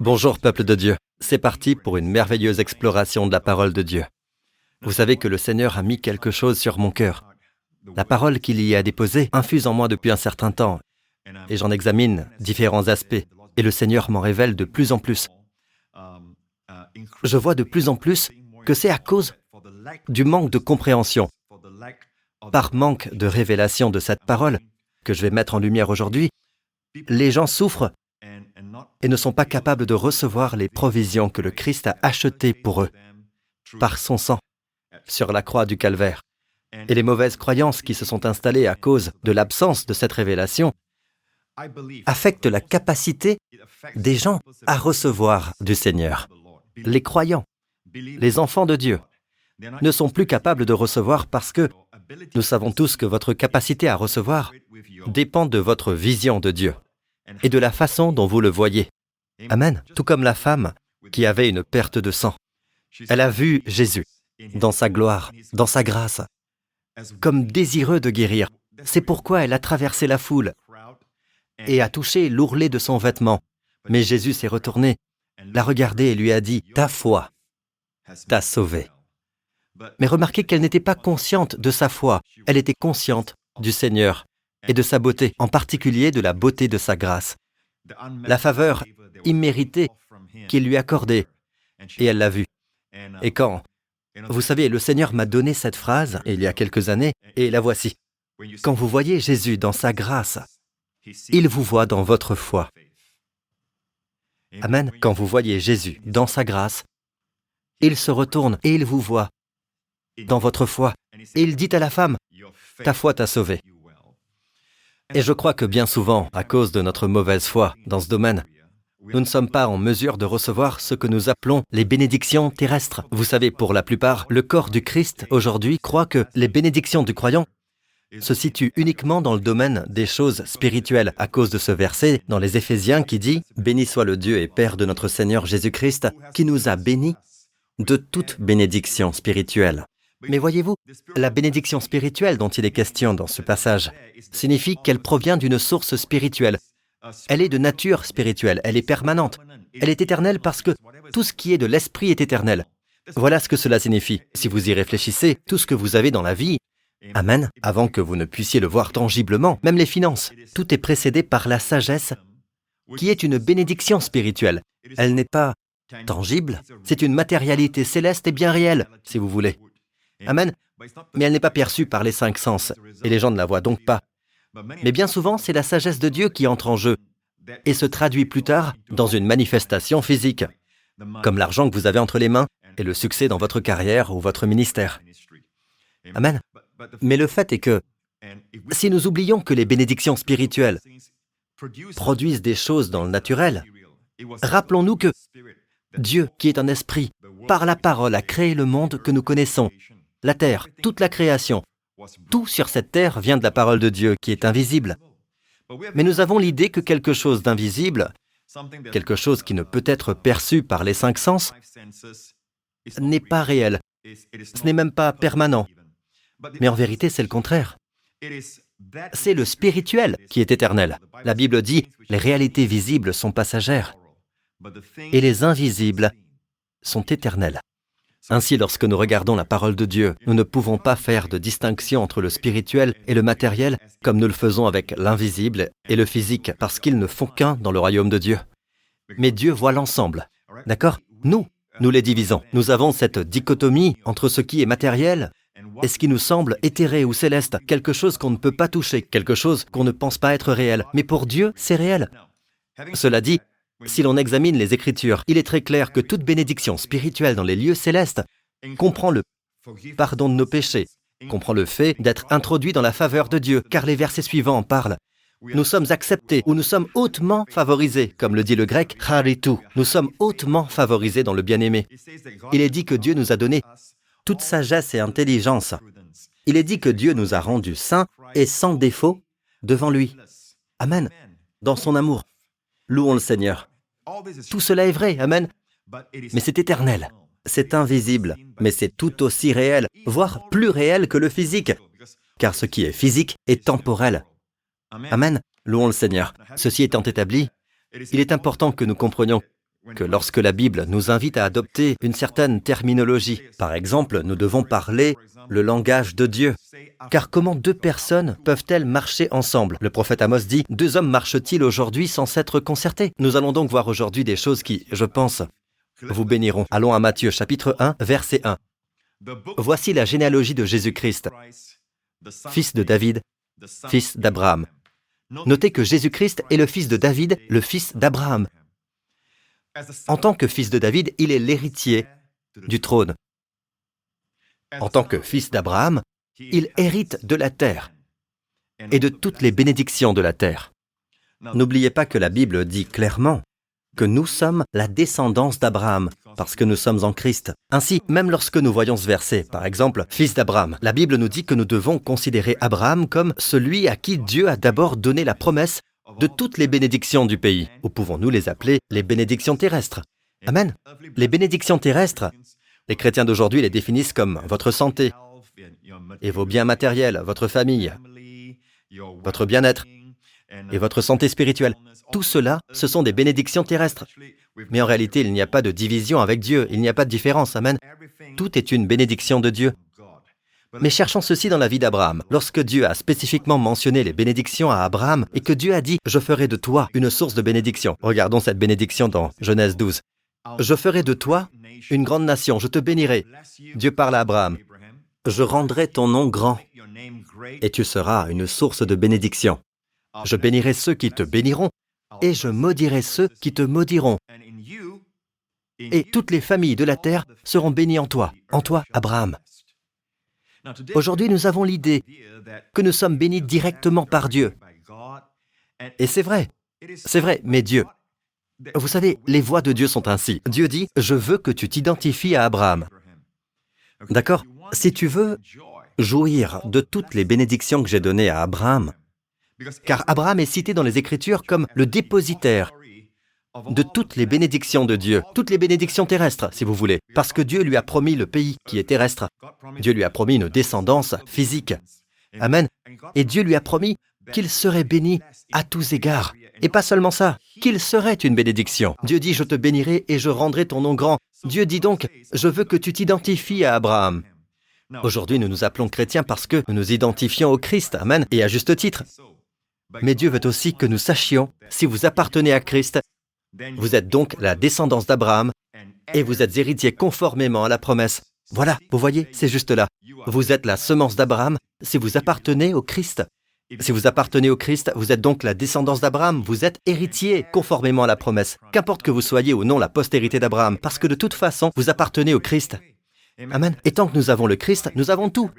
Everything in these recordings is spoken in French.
Bonjour peuple de Dieu. C'est parti pour une merveilleuse exploration de la parole de Dieu. Vous savez que le Seigneur a mis quelque chose sur mon cœur. La parole qu'il y a déposée infuse en moi depuis un certain temps, et j'en examine différents aspects, et le Seigneur m'en révèle de plus en plus. Je vois de plus en plus que c'est à cause du manque de compréhension, par manque de révélation de cette parole que je vais mettre en lumière aujourd'hui, les gens souffrent et ne sont pas capables de recevoir les provisions que le Christ a achetées pour eux par son sang sur la croix du calvaire. Et les mauvaises croyances qui se sont installées à cause de l'absence de cette révélation affectent la capacité des gens à recevoir du Seigneur. Les croyants, les enfants de Dieu, ne sont plus capables de recevoir parce que nous savons tous que votre capacité à recevoir dépend de votre vision de Dieu et de la façon dont vous le voyez. Amen. Tout comme la femme qui avait une perte de sang. Elle a vu Jésus dans sa gloire, dans sa grâce, comme désireux de guérir. C'est pourquoi elle a traversé la foule et a touché l'ourlet de son vêtement. Mais Jésus s'est retourné, l'a regardé et lui a dit, Ta foi t'a sauvé. Mais remarquez qu'elle n'était pas consciente de sa foi, elle était consciente du Seigneur et de sa beauté, en particulier de la beauté de sa grâce, la faveur imméritée qu'il lui accordait, et elle l'a vue. Et quand Vous savez, le Seigneur m'a donné cette phrase il y a quelques années, et la voici. Quand vous voyez Jésus dans sa grâce, il vous voit dans votre foi. Amen. Quand vous voyez Jésus dans sa grâce, il se retourne et il vous voit dans votre foi. Et il dit à la femme, ta foi t'a sauvé. Et je crois que bien souvent, à cause de notre mauvaise foi dans ce domaine, nous ne sommes pas en mesure de recevoir ce que nous appelons les bénédictions terrestres. Vous savez, pour la plupart, le corps du Christ aujourd'hui croit que les bénédictions du croyant se situent uniquement dans le domaine des choses spirituelles, à cause de ce verset dans les Éphésiens qui dit ⁇ Béni soit le Dieu et Père de notre Seigneur Jésus-Christ, qui nous a bénis de toute bénédiction spirituelle. Mais voyez-vous, la bénédiction spirituelle dont il est question dans ce passage signifie qu'elle provient d'une source spirituelle. Elle est de nature spirituelle, elle est permanente, elle est éternelle parce que tout ce qui est de l'esprit est éternel. Voilà ce que cela signifie. Si vous y réfléchissez, tout ce que vous avez dans la vie, Amen, avant que vous ne puissiez le voir tangiblement, même les finances, tout est précédé par la sagesse, qui est une bénédiction spirituelle. Elle n'est pas tangible, c'est une matérialité céleste et bien réelle, si vous voulez. Amen. Mais elle n'est pas perçue par les cinq sens, et les gens ne la voient donc pas. Mais bien souvent, c'est la sagesse de Dieu qui entre en jeu, et se traduit plus tard dans une manifestation physique, comme l'argent que vous avez entre les mains et le succès dans votre carrière ou votre ministère. Amen. Mais le fait est que si nous oublions que les bénédictions spirituelles produisent des choses dans le naturel, rappelons-nous que Dieu, qui est un esprit, par la parole a créé le monde que nous connaissons la terre, toute la création. Tout sur cette terre vient de la parole de Dieu qui est invisible. Mais nous avons l'idée que quelque chose d'invisible, quelque chose qui ne peut être perçu par les cinq sens, n'est pas réel. Ce n'est même pas permanent. Mais en vérité, c'est le contraire. C'est le spirituel qui est éternel. La Bible dit, les réalités visibles sont passagères et les invisibles sont éternelles. Ainsi, lorsque nous regardons la parole de Dieu, nous ne pouvons pas faire de distinction entre le spirituel et le matériel comme nous le faisons avec l'invisible et le physique, parce qu'ils ne font qu'un dans le royaume de Dieu. Mais Dieu voit l'ensemble. D'accord? Nous, nous les divisons. Nous avons cette dichotomie entre ce qui est matériel et ce qui nous semble éthéré ou céleste, quelque chose qu'on ne peut pas toucher, quelque chose qu'on ne pense pas être réel. Mais pour Dieu, c'est réel. Cela dit, si l'on examine les Écritures, il est très clair que toute bénédiction spirituelle dans les lieux célestes comprend le pardon de nos péchés, comprend le fait d'être introduit dans la faveur de Dieu, car les versets suivants en parlent. Nous sommes acceptés ou nous sommes hautement favorisés, comme le dit le grec. Nous sommes hautement favorisés dans le bien-aimé. Il est dit que Dieu nous a donné toute sagesse et intelligence. Il est dit que Dieu nous a rendus saints et sans défaut devant lui. Amen. Dans son amour. Louons le Seigneur. Tout cela est vrai, Amen. Mais c'est éternel, c'est invisible, mais c'est tout aussi réel, voire plus réel que le physique, car ce qui est physique est temporel. Amen. Louons le Seigneur. Ceci étant établi, il est important que nous comprenions que lorsque la Bible nous invite à adopter une certaine terminologie, par exemple, nous devons parler le langage de Dieu. Car comment deux personnes peuvent-elles marcher ensemble? Le prophète Amos dit, deux hommes marchent-ils aujourd'hui sans s'être concertés Nous allons donc voir aujourd'hui des choses qui, je pense, vous béniront. Allons à Matthieu chapitre 1, verset 1. Voici la généalogie de Jésus-Christ, fils de David, fils d'Abraham. Notez que Jésus-Christ est le fils de David, le fils d'Abraham. En tant que fils de David, il est l'héritier du trône. En tant que fils d'Abraham, il hérite de la terre et de toutes les bénédictions de la terre. N'oubliez pas que la Bible dit clairement que nous sommes la descendance d'Abraham, parce que nous sommes en Christ. Ainsi, même lorsque nous voyons ce verset, par exemple, fils d'Abraham, la Bible nous dit que nous devons considérer Abraham comme celui à qui Dieu a d'abord donné la promesse de toutes les bénédictions du pays, ou pouvons-nous les appeler les bénédictions terrestres? Amen. Les bénédictions terrestres, les chrétiens d'aujourd'hui les définissent comme votre santé et vos biens matériels, votre famille, votre bien-être et votre santé spirituelle. Tout cela, ce sont des bénédictions terrestres. Mais en réalité, il n'y a pas de division avec Dieu, il n'y a pas de différence. Amen. Tout est une bénédiction de Dieu. Mais cherchons ceci dans la vie d'Abraham. Lorsque Dieu a spécifiquement mentionné les bénédictions à Abraham et que Dieu a dit ⁇ Je ferai de toi une source de bénédiction ⁇ regardons cette bénédiction dans Genèse 12. Je ferai de toi une grande nation, je te bénirai. Dieu parle à Abraham. Je rendrai ton nom grand et tu seras une source de bénédiction. Je bénirai ceux qui te béniront et je maudirai ceux qui te maudiront. Et toutes les familles de la terre seront bénies en toi, en toi, Abraham. Aujourd'hui, nous avons l'idée que nous sommes bénis directement par Dieu. Et c'est vrai, c'est vrai, mais Dieu. Vous savez, les voix de Dieu sont ainsi. Dieu dit, je veux que tu t'identifies à Abraham. D'accord? Si tu veux jouir de toutes les bénédictions que j'ai données à Abraham, car Abraham est cité dans les Écritures comme le dépositaire de toutes les bénédictions de Dieu, toutes les bénédictions terrestres, si vous voulez, parce que Dieu lui a promis le pays qui est terrestre. Dieu lui a promis une descendance physique. Amen. Et Dieu lui a promis qu'il serait béni à tous égards. Et pas seulement ça, qu'il serait une bénédiction. Dieu dit, je te bénirai et je rendrai ton nom grand. Dieu dit donc, je veux que tu t'identifies à Abraham. Aujourd'hui, nous nous appelons chrétiens parce que nous nous identifions au Christ. Amen. Et à juste titre. Mais Dieu veut aussi que nous sachions, si vous appartenez à Christ, vous êtes donc la descendance d'Abraham et vous êtes héritier conformément à la promesse. Voilà, vous voyez, c'est juste là. Vous êtes la semence d'Abraham si vous appartenez au Christ. Si vous appartenez au Christ, vous êtes donc la descendance d'Abraham, vous êtes héritier conformément à la promesse. Qu'importe que vous soyez ou non la postérité d'Abraham, parce que de toute façon, vous appartenez au Christ. Amen. Et tant que nous avons le Christ, nous avons tout.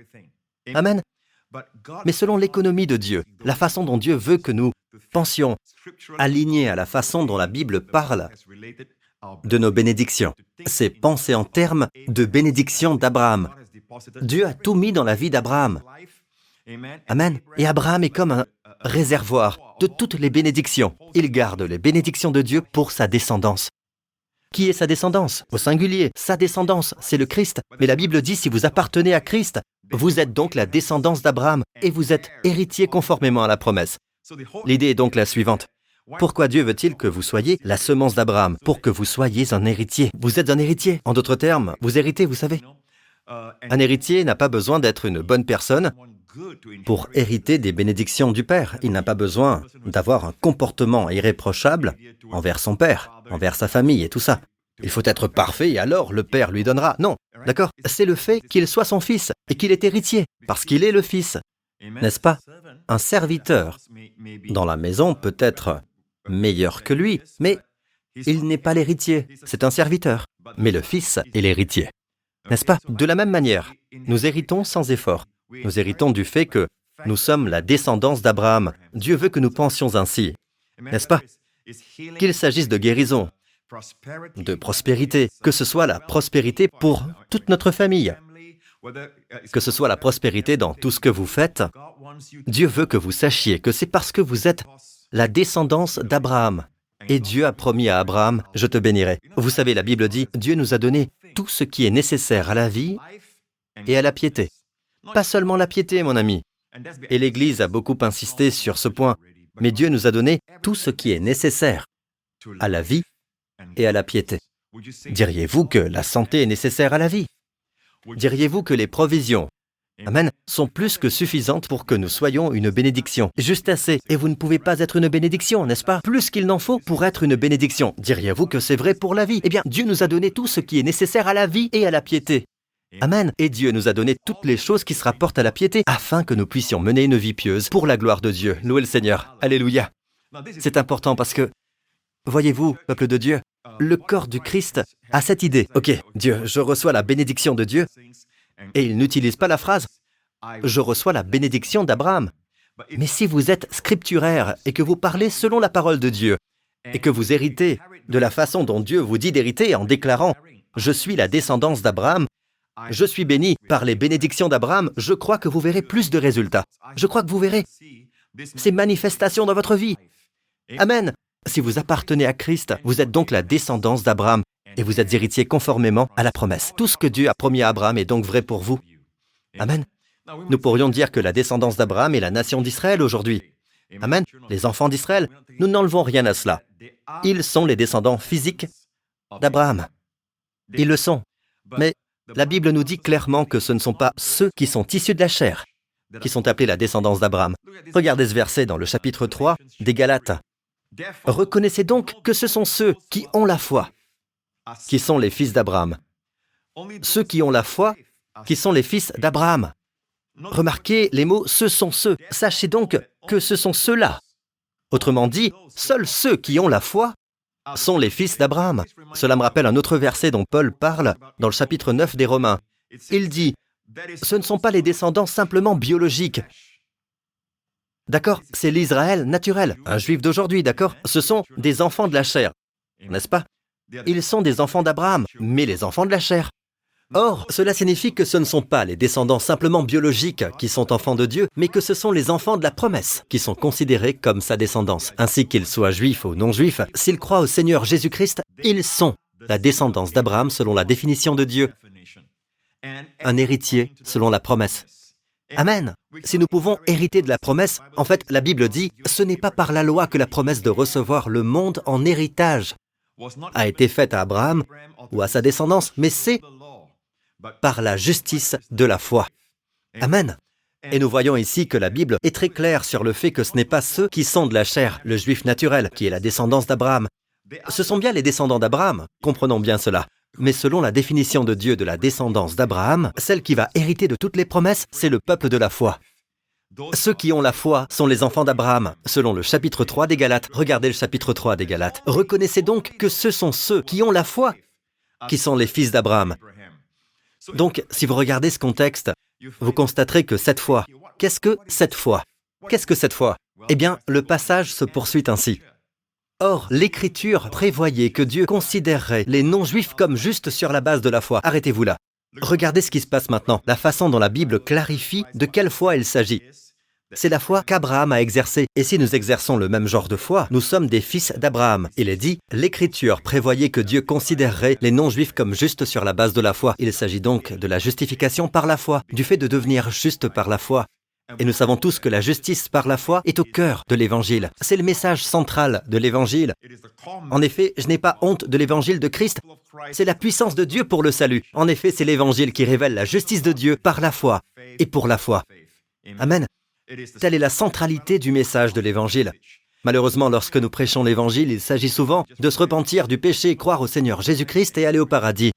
Amen. Mais selon l'économie de Dieu, la façon dont Dieu veut que nous pensions, alignés à la façon dont la Bible parle de nos bénédictions, c'est penser en termes de bénédiction d'Abraham. Dieu a tout mis dans la vie d'Abraham. Amen. Et Abraham est comme un réservoir de toutes les bénédictions. Il garde les bénédictions de Dieu pour sa descendance. Qui est sa descendance? Au singulier, sa descendance, c'est le Christ. Mais la Bible dit, si vous appartenez à Christ, vous êtes donc la descendance d'Abraham et vous êtes héritier conformément à la promesse. L'idée est donc la suivante. Pourquoi Dieu veut-il que vous soyez la semence d'Abraham? Pour que vous soyez un héritier. Vous êtes un héritier. En d'autres termes, vous héritez, vous savez. Un héritier n'a pas besoin d'être une bonne personne pour hériter des bénédictions du Père. Il n'a pas besoin d'avoir un comportement irréprochable envers son Père, envers sa famille et tout ça. Il faut être parfait et alors le Père lui donnera. Non, d'accord C'est le fait qu'il soit son fils et qu'il est héritier, parce qu'il est le fils. N'est-ce pas? Un serviteur dans la maison peut être meilleur que lui, mais il n'est pas l'héritier, c'est un serviteur. Mais le fils est l'héritier. N'est-ce pas? De la même manière, nous héritons sans effort. Nous héritons du fait que nous sommes la descendance d'Abraham. Dieu veut que nous pensions ainsi. N'est-ce pas? Qu'il s'agisse de guérison, de prospérité, que ce soit la prospérité pour toute notre famille, que ce soit la prospérité dans tout ce que vous faites, Dieu veut que vous sachiez que c'est parce que vous êtes la descendance d'Abraham. Et Dieu a promis à Abraham, je te bénirai. Vous savez, la Bible dit, Dieu nous a donné tout ce qui est nécessaire à la vie et à la piété. Pas seulement la piété, mon ami. Et l'Église a beaucoup insisté sur ce point. Mais Dieu nous a donné tout ce qui est nécessaire à la vie et à la piété. Diriez-vous que la santé est nécessaire à la vie? Diriez-vous que les provisions, Amen, sont plus que suffisantes pour que nous soyons une bénédiction? Juste assez, et vous ne pouvez pas être une bénédiction, n'est-ce pas? Plus qu'il n'en faut pour être une bénédiction. Diriez-vous que c'est vrai pour la vie? Eh bien, Dieu nous a donné tout ce qui est nécessaire à la vie et à la piété. Amen. Et Dieu nous a donné toutes les choses qui se rapportent à la piété afin que nous puissions mener une vie pieuse pour la gloire de Dieu. Louez le Seigneur. Alléluia. C'est important parce que, voyez-vous, peuple de Dieu, le corps du Christ a cette idée. Ok, Dieu, je reçois la bénédiction de Dieu. Et il n'utilise pas la phrase Je reçois la bénédiction d'Abraham. Mais si vous êtes scripturaire et que vous parlez selon la parole de Dieu, et que vous héritez de la façon dont Dieu vous dit d'hériter en déclarant Je suis la descendance d'Abraham, je suis béni par les bénédictions d'Abraham, je crois que vous verrez plus de résultats. Je crois que vous verrez ces manifestations dans votre vie. Amen. Si vous appartenez à Christ, vous êtes donc la descendance d'Abraham et vous êtes héritier conformément à la promesse. Tout ce que Dieu a promis à Abraham est donc vrai pour vous. Amen. Nous pourrions dire que la descendance d'Abraham est la nation d'Israël aujourd'hui. Amen. Les enfants d'Israël, nous n'enlevons rien à cela. Ils sont les descendants physiques d'Abraham. Ils le sont. Mais la Bible nous dit clairement que ce ne sont pas ceux qui sont issus de la chair qui sont appelés la descendance d'Abraham. Regardez ce verset dans le chapitre 3 des Galates. Reconnaissez donc que ce sont ceux qui ont la foi, qui sont les fils d'Abraham. Ceux qui ont la foi, qui sont les fils d'Abraham. Remarquez les mots ce sont ceux. Sachez donc que ce sont ceux-là. Autrement dit, seuls ceux qui ont la foi sont les fils d'Abraham. Cela me rappelle un autre verset dont Paul parle dans le chapitre 9 des Romains. Il dit, ce ne sont pas les descendants simplement biologiques. D'accord C'est l'Israël naturel, un juif d'aujourd'hui, d'accord Ce sont des enfants de la chair, n'est-ce pas? Ils sont des enfants d'Abraham, mais les enfants de la chair. Or, cela signifie que ce ne sont pas les descendants simplement biologiques qui sont enfants de Dieu, mais que ce sont les enfants de la promesse qui sont considérés comme sa descendance. Ainsi qu'ils soient juifs ou non juifs, s'ils croient au Seigneur Jésus-Christ, ils sont la descendance d'Abraham selon la définition de Dieu un héritier selon la promesse. Amen. Si nous pouvons hériter de la promesse, en fait, la Bible dit, ce n'est pas par la loi que la promesse de recevoir le monde en héritage a été faite à Abraham ou à sa descendance, mais c'est par la justice de la foi. Amen. Et nous voyons ici que la Bible est très claire sur le fait que ce n'est pas ceux qui sont de la chair, le juif naturel, qui est la descendance d'Abraham. Ce sont bien les descendants d'Abraham, comprenons bien cela. Mais selon la définition de Dieu de la descendance d'Abraham, celle qui va hériter de toutes les promesses, c'est le peuple de la foi. Ceux qui ont la foi sont les enfants d'Abraham, selon le chapitre 3 des Galates. Regardez le chapitre 3 des Galates. Reconnaissez donc que ce sont ceux qui ont la foi qui sont les fils d'Abraham. Donc, si vous regardez ce contexte, vous constaterez que cette foi, qu'est-ce que cette foi? Qu'est-ce que cette foi? Eh bien, le passage se poursuit ainsi. Or, l'Écriture prévoyait que Dieu considérerait les non-juifs comme justes sur la base de la foi. Arrêtez-vous là. Regardez ce qui se passe maintenant, la façon dont la Bible clarifie de quelle foi il s'agit. C'est la foi qu'Abraham a exercée. Et si nous exerçons le même genre de foi, nous sommes des fils d'Abraham. Il est dit, l'Écriture prévoyait que Dieu considérerait les non-juifs comme justes sur la base de la foi. Il s'agit donc de la justification par la foi, du fait de devenir juste par la foi. Et nous savons tous que la justice par la foi est au cœur de l'Évangile. C'est le message central de l'Évangile. En effet, je n'ai pas honte de l'Évangile de Christ. C'est la puissance de Dieu pour le salut. En effet, c'est l'Évangile qui révèle la justice de Dieu par la foi et pour la foi. Amen. Telle est la centralité du message de l'Évangile. Malheureusement, lorsque nous prêchons l'Évangile, il s'agit souvent de se repentir du péché, croire au Seigneur Jésus-Christ et aller au paradis.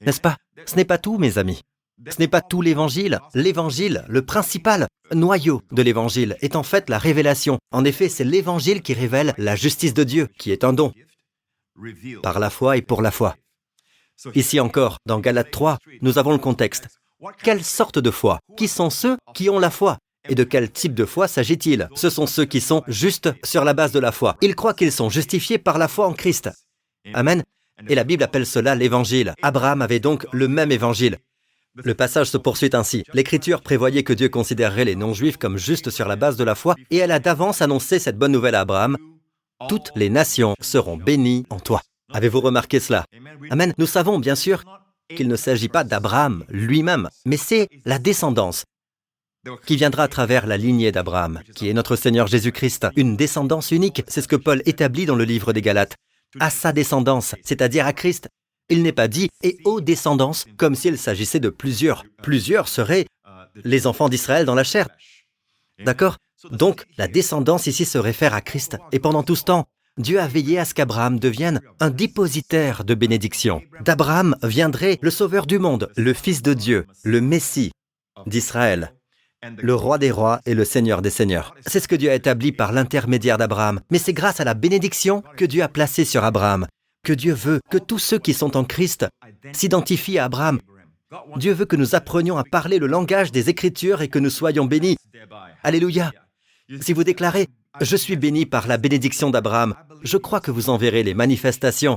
N'est-ce pas? Ce n'est pas tout, mes amis. Ce n'est pas tout l'évangile. L'évangile, le principal noyau de l'évangile, est en fait la révélation. En effet, c'est l'évangile qui révèle la justice de Dieu, qui est un don, par la foi et pour la foi. Ici encore, dans Galates 3, nous avons le contexte. Quelle sorte de foi? Qui sont ceux qui ont la foi? Et de quel type de foi s'agit-il? Ce sont ceux qui sont justes sur la base de la foi. Ils croient qu'ils sont justifiés par la foi en Christ. Amen. Et la Bible appelle cela l'évangile. Abraham avait donc le même évangile. Le passage se poursuit ainsi. L'Écriture prévoyait que Dieu considérerait les non-juifs comme justes sur la base de la foi, et elle a d'avance annoncé cette bonne nouvelle à Abraham. Toutes les nations seront bénies en toi. Avez-vous remarqué cela? Amen. Nous savons bien sûr qu'il ne s'agit pas d'Abraham lui-même, mais c'est la descendance qui viendra à travers la lignée d'Abraham, qui est notre Seigneur Jésus-Christ. Une descendance unique, c'est ce que Paul établit dans le livre des Galates. à sa descendance, c'est-à-dire à Christ. Il n'est pas dit et aux descendances, comme s'il s'agissait de plusieurs. Plusieurs seraient les enfants d'Israël dans la chair. D'accord? Donc, la descendance ici se réfère à Christ. Et pendant tout ce temps, Dieu a veillé à ce qu'Abraham devienne un dépositaire de bénédiction. D'Abraham viendrait le Sauveur du monde, le Fils de Dieu, le Messie d'Israël, le Roi des rois et le Seigneur des seigneurs. C'est ce que Dieu a établi par l'intermédiaire d'Abraham. Mais c'est grâce à la bénédiction que Dieu a placée sur Abraham que Dieu veut que tous ceux qui sont en Christ s'identifient à Abraham. Dieu veut que nous apprenions à parler le langage des Écritures et que nous soyons bénis. Alléluia. Si vous déclarez ⁇ Je suis béni par la bénédiction d'Abraham ⁇ je crois que vous en verrez les manifestations.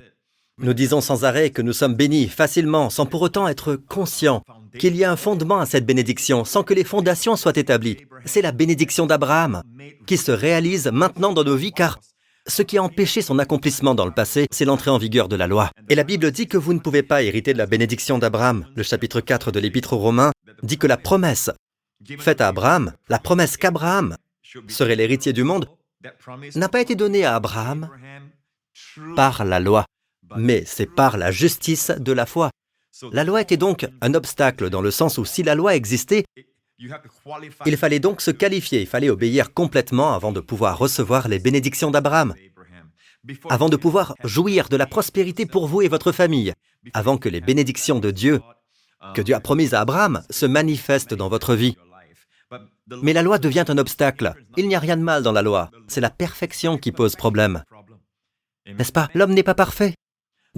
Nous disons sans arrêt que nous sommes bénis facilement, sans pour autant être conscients qu'il y a un fondement à cette bénédiction, sans que les fondations soient établies. C'est la bénédiction d'Abraham qui se réalise maintenant dans nos vies, car ce qui a empêché son accomplissement dans le passé, c'est l'entrée en vigueur de la loi. Et la Bible dit que vous ne pouvez pas hériter de la bénédiction d'Abraham. Le chapitre 4 de l'Épître aux Romains dit que la promesse faite à Abraham, la promesse qu'Abraham serait l'héritier du monde, n'a pas été donnée à Abraham par la loi, mais c'est par la justice de la foi. La loi était donc un obstacle dans le sens où si la loi existait, il fallait donc se qualifier, il fallait obéir complètement avant de pouvoir recevoir les bénédictions d'Abraham, avant de pouvoir jouir de la prospérité pour vous et votre famille, avant que les bénédictions de Dieu, que Dieu a promises à Abraham, se manifestent dans votre vie. Mais la loi devient un obstacle. Il n'y a rien de mal dans la loi. C'est la perfection qui pose problème. N'est-ce pas? L'homme n'est pas parfait.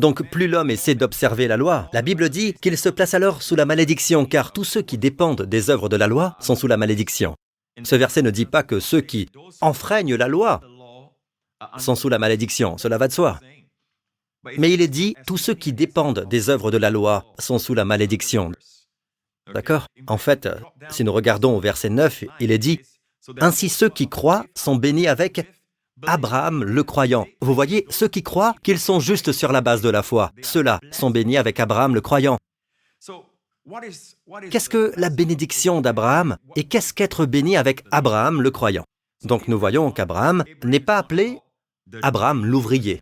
Donc plus l'homme essaie d'observer la loi, la Bible dit qu'il se place alors sous la malédiction, car tous ceux qui dépendent des œuvres de la loi sont sous la malédiction. Ce verset ne dit pas que ceux qui enfreignent la loi sont sous la malédiction, cela va de soi. Mais il est dit, tous ceux qui dépendent des œuvres de la loi sont sous la malédiction. D'accord? En fait, si nous regardons au verset 9, il est dit, Ainsi ceux qui croient sont bénis avec Abraham le croyant. Vous voyez, ceux qui croient qu'ils sont justes sur la base de la foi, ceux-là sont bénis avec Abraham le croyant. Qu'est-ce que la bénédiction d'Abraham et qu'est-ce qu'être béni avec Abraham le croyant? Donc nous voyons qu'Abraham n'est pas appelé Abraham l'ouvrier.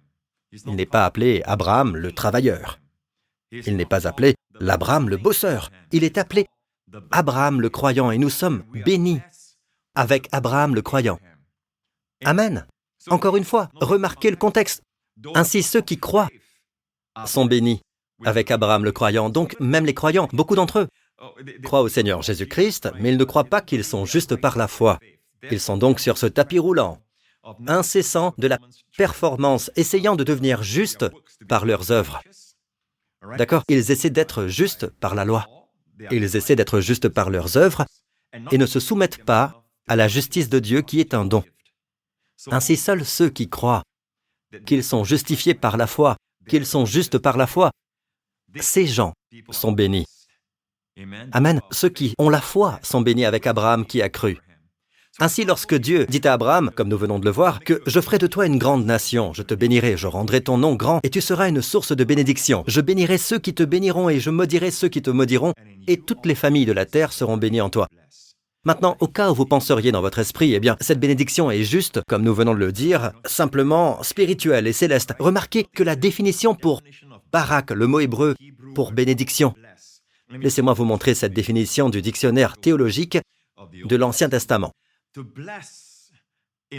Il n'est pas appelé Abraham le travailleur. Il n'est pas appelé l'Abraham le bosseur. Il est appelé Abraham le croyant et nous sommes bénis avec Abraham le croyant. Amen. Encore une fois, remarquez le contexte. Ainsi, ceux qui croient sont bénis avec Abraham le croyant. Donc, même les croyants, beaucoup d'entre eux, croient au Seigneur Jésus-Christ, mais ils ne croient pas qu'ils sont justes par la foi. Ils sont donc sur ce tapis roulant, incessant de la performance, essayant de devenir justes par leurs œuvres. D'accord? Ils essaient d'être justes par la loi. Ils essaient d'être justes par leurs œuvres et ne se soumettent pas à la justice de Dieu qui est un don. Ainsi seuls ceux qui croient qu'ils sont justifiés par la foi, qu'ils sont justes par la foi, ces gens sont bénis. Amen. Ceux qui ont la foi sont bénis avec Abraham qui a cru. Ainsi, lorsque Dieu dit à Abraham, comme nous venons de le voir, que je ferai de toi une grande nation, je te bénirai, je rendrai ton nom grand, et tu seras une source de bénédiction. Je bénirai ceux qui te béniront, et je maudirai ceux qui te maudiront, et toutes les familles de la terre seront bénies en toi. Maintenant, au cas où vous penseriez dans votre esprit, eh bien, cette bénédiction est juste, comme nous venons de le dire, simplement spirituelle et céleste. Remarquez que la définition pour barak, le mot hébreu pour bénédiction, laissez-moi vous montrer cette définition du dictionnaire théologique de l'Ancien Testament.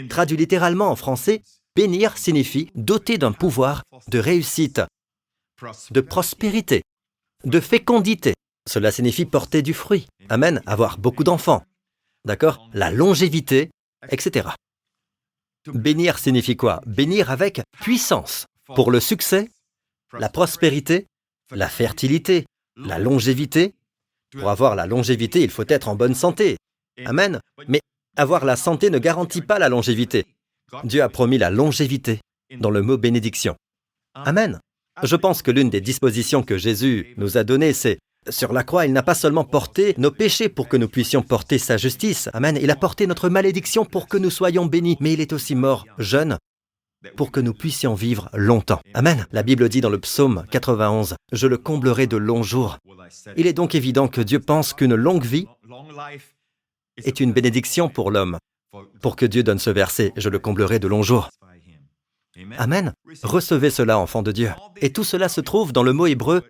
Traduit littéralement en français, bénir signifie doter d'un pouvoir de réussite, de prospérité, de fécondité. Cela signifie porter du fruit. Amen, avoir beaucoup d'enfants, d'accord? La longévité, etc. Bénir signifie quoi? Bénir avec puissance, pour le succès, la prospérité, la fertilité, la longévité. Pour avoir la longévité, il faut être en bonne santé. Amen. Mais avoir la santé ne garantit pas la longévité. Dieu a promis la longévité dans le mot bénédiction. Amen. Je pense que l'une des dispositions que Jésus nous a données, c'est sur la croix, il n'a pas seulement porté nos péchés pour que nous puissions porter sa justice. Amen. Il a porté notre malédiction pour que nous soyons bénis. Mais il est aussi mort jeune pour que nous puissions vivre longtemps. Amen. La Bible dit dans le psaume 91, Je le comblerai de longs jours. Il est donc évident que Dieu pense qu'une longue vie est une bénédiction pour l'homme. Pour que Dieu donne ce verset, Je le comblerai de longs jours. Amen. Recevez cela, enfants de Dieu. Et tout cela se trouve dans le mot hébreu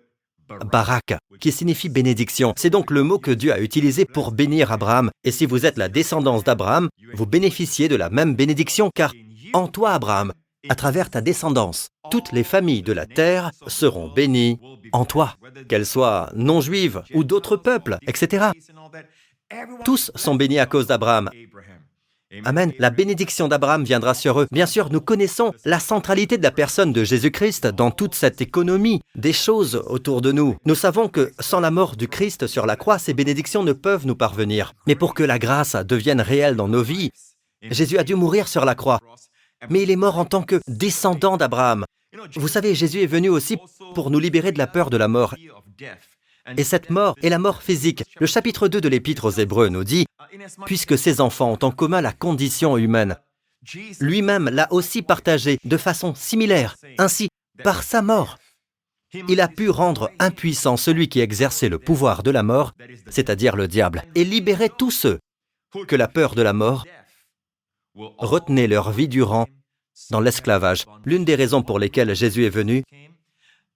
barak, qui signifie bénédiction. C'est donc le mot que Dieu a utilisé pour bénir Abraham. Et si vous êtes la descendance d'Abraham, vous bénéficiez de la même bénédiction, car en toi, Abraham, à travers ta descendance, toutes les familles de la terre seront bénies en toi, qu'elles soient non juives ou d'autres peuples, etc. Tous sont bénis à cause d'Abraham. Amen. La bénédiction d'Abraham viendra sur eux. Bien sûr, nous connaissons la centralité de la personne de Jésus-Christ dans toute cette économie des choses autour de nous. Nous savons que sans la mort du Christ sur la croix, ces bénédictions ne peuvent nous parvenir. Mais pour que la grâce devienne réelle dans nos vies, Jésus a dû mourir sur la croix. Mais il est mort en tant que descendant d'Abraham. Vous savez, Jésus est venu aussi pour nous libérer de la peur de la mort. Et cette mort est la mort physique. Le chapitre 2 de l'Épître aux Hébreux nous dit, puisque ces enfants ont en commun la condition humaine, lui-même l'a aussi partagé de façon similaire. Ainsi, par sa mort, il a pu rendre impuissant celui qui exerçait le pouvoir de la mort, c'est-à-dire le diable, et libérer tous ceux que la peur de la mort retenait leur vie durant dans l'esclavage. L'une des raisons pour lesquelles Jésus est venu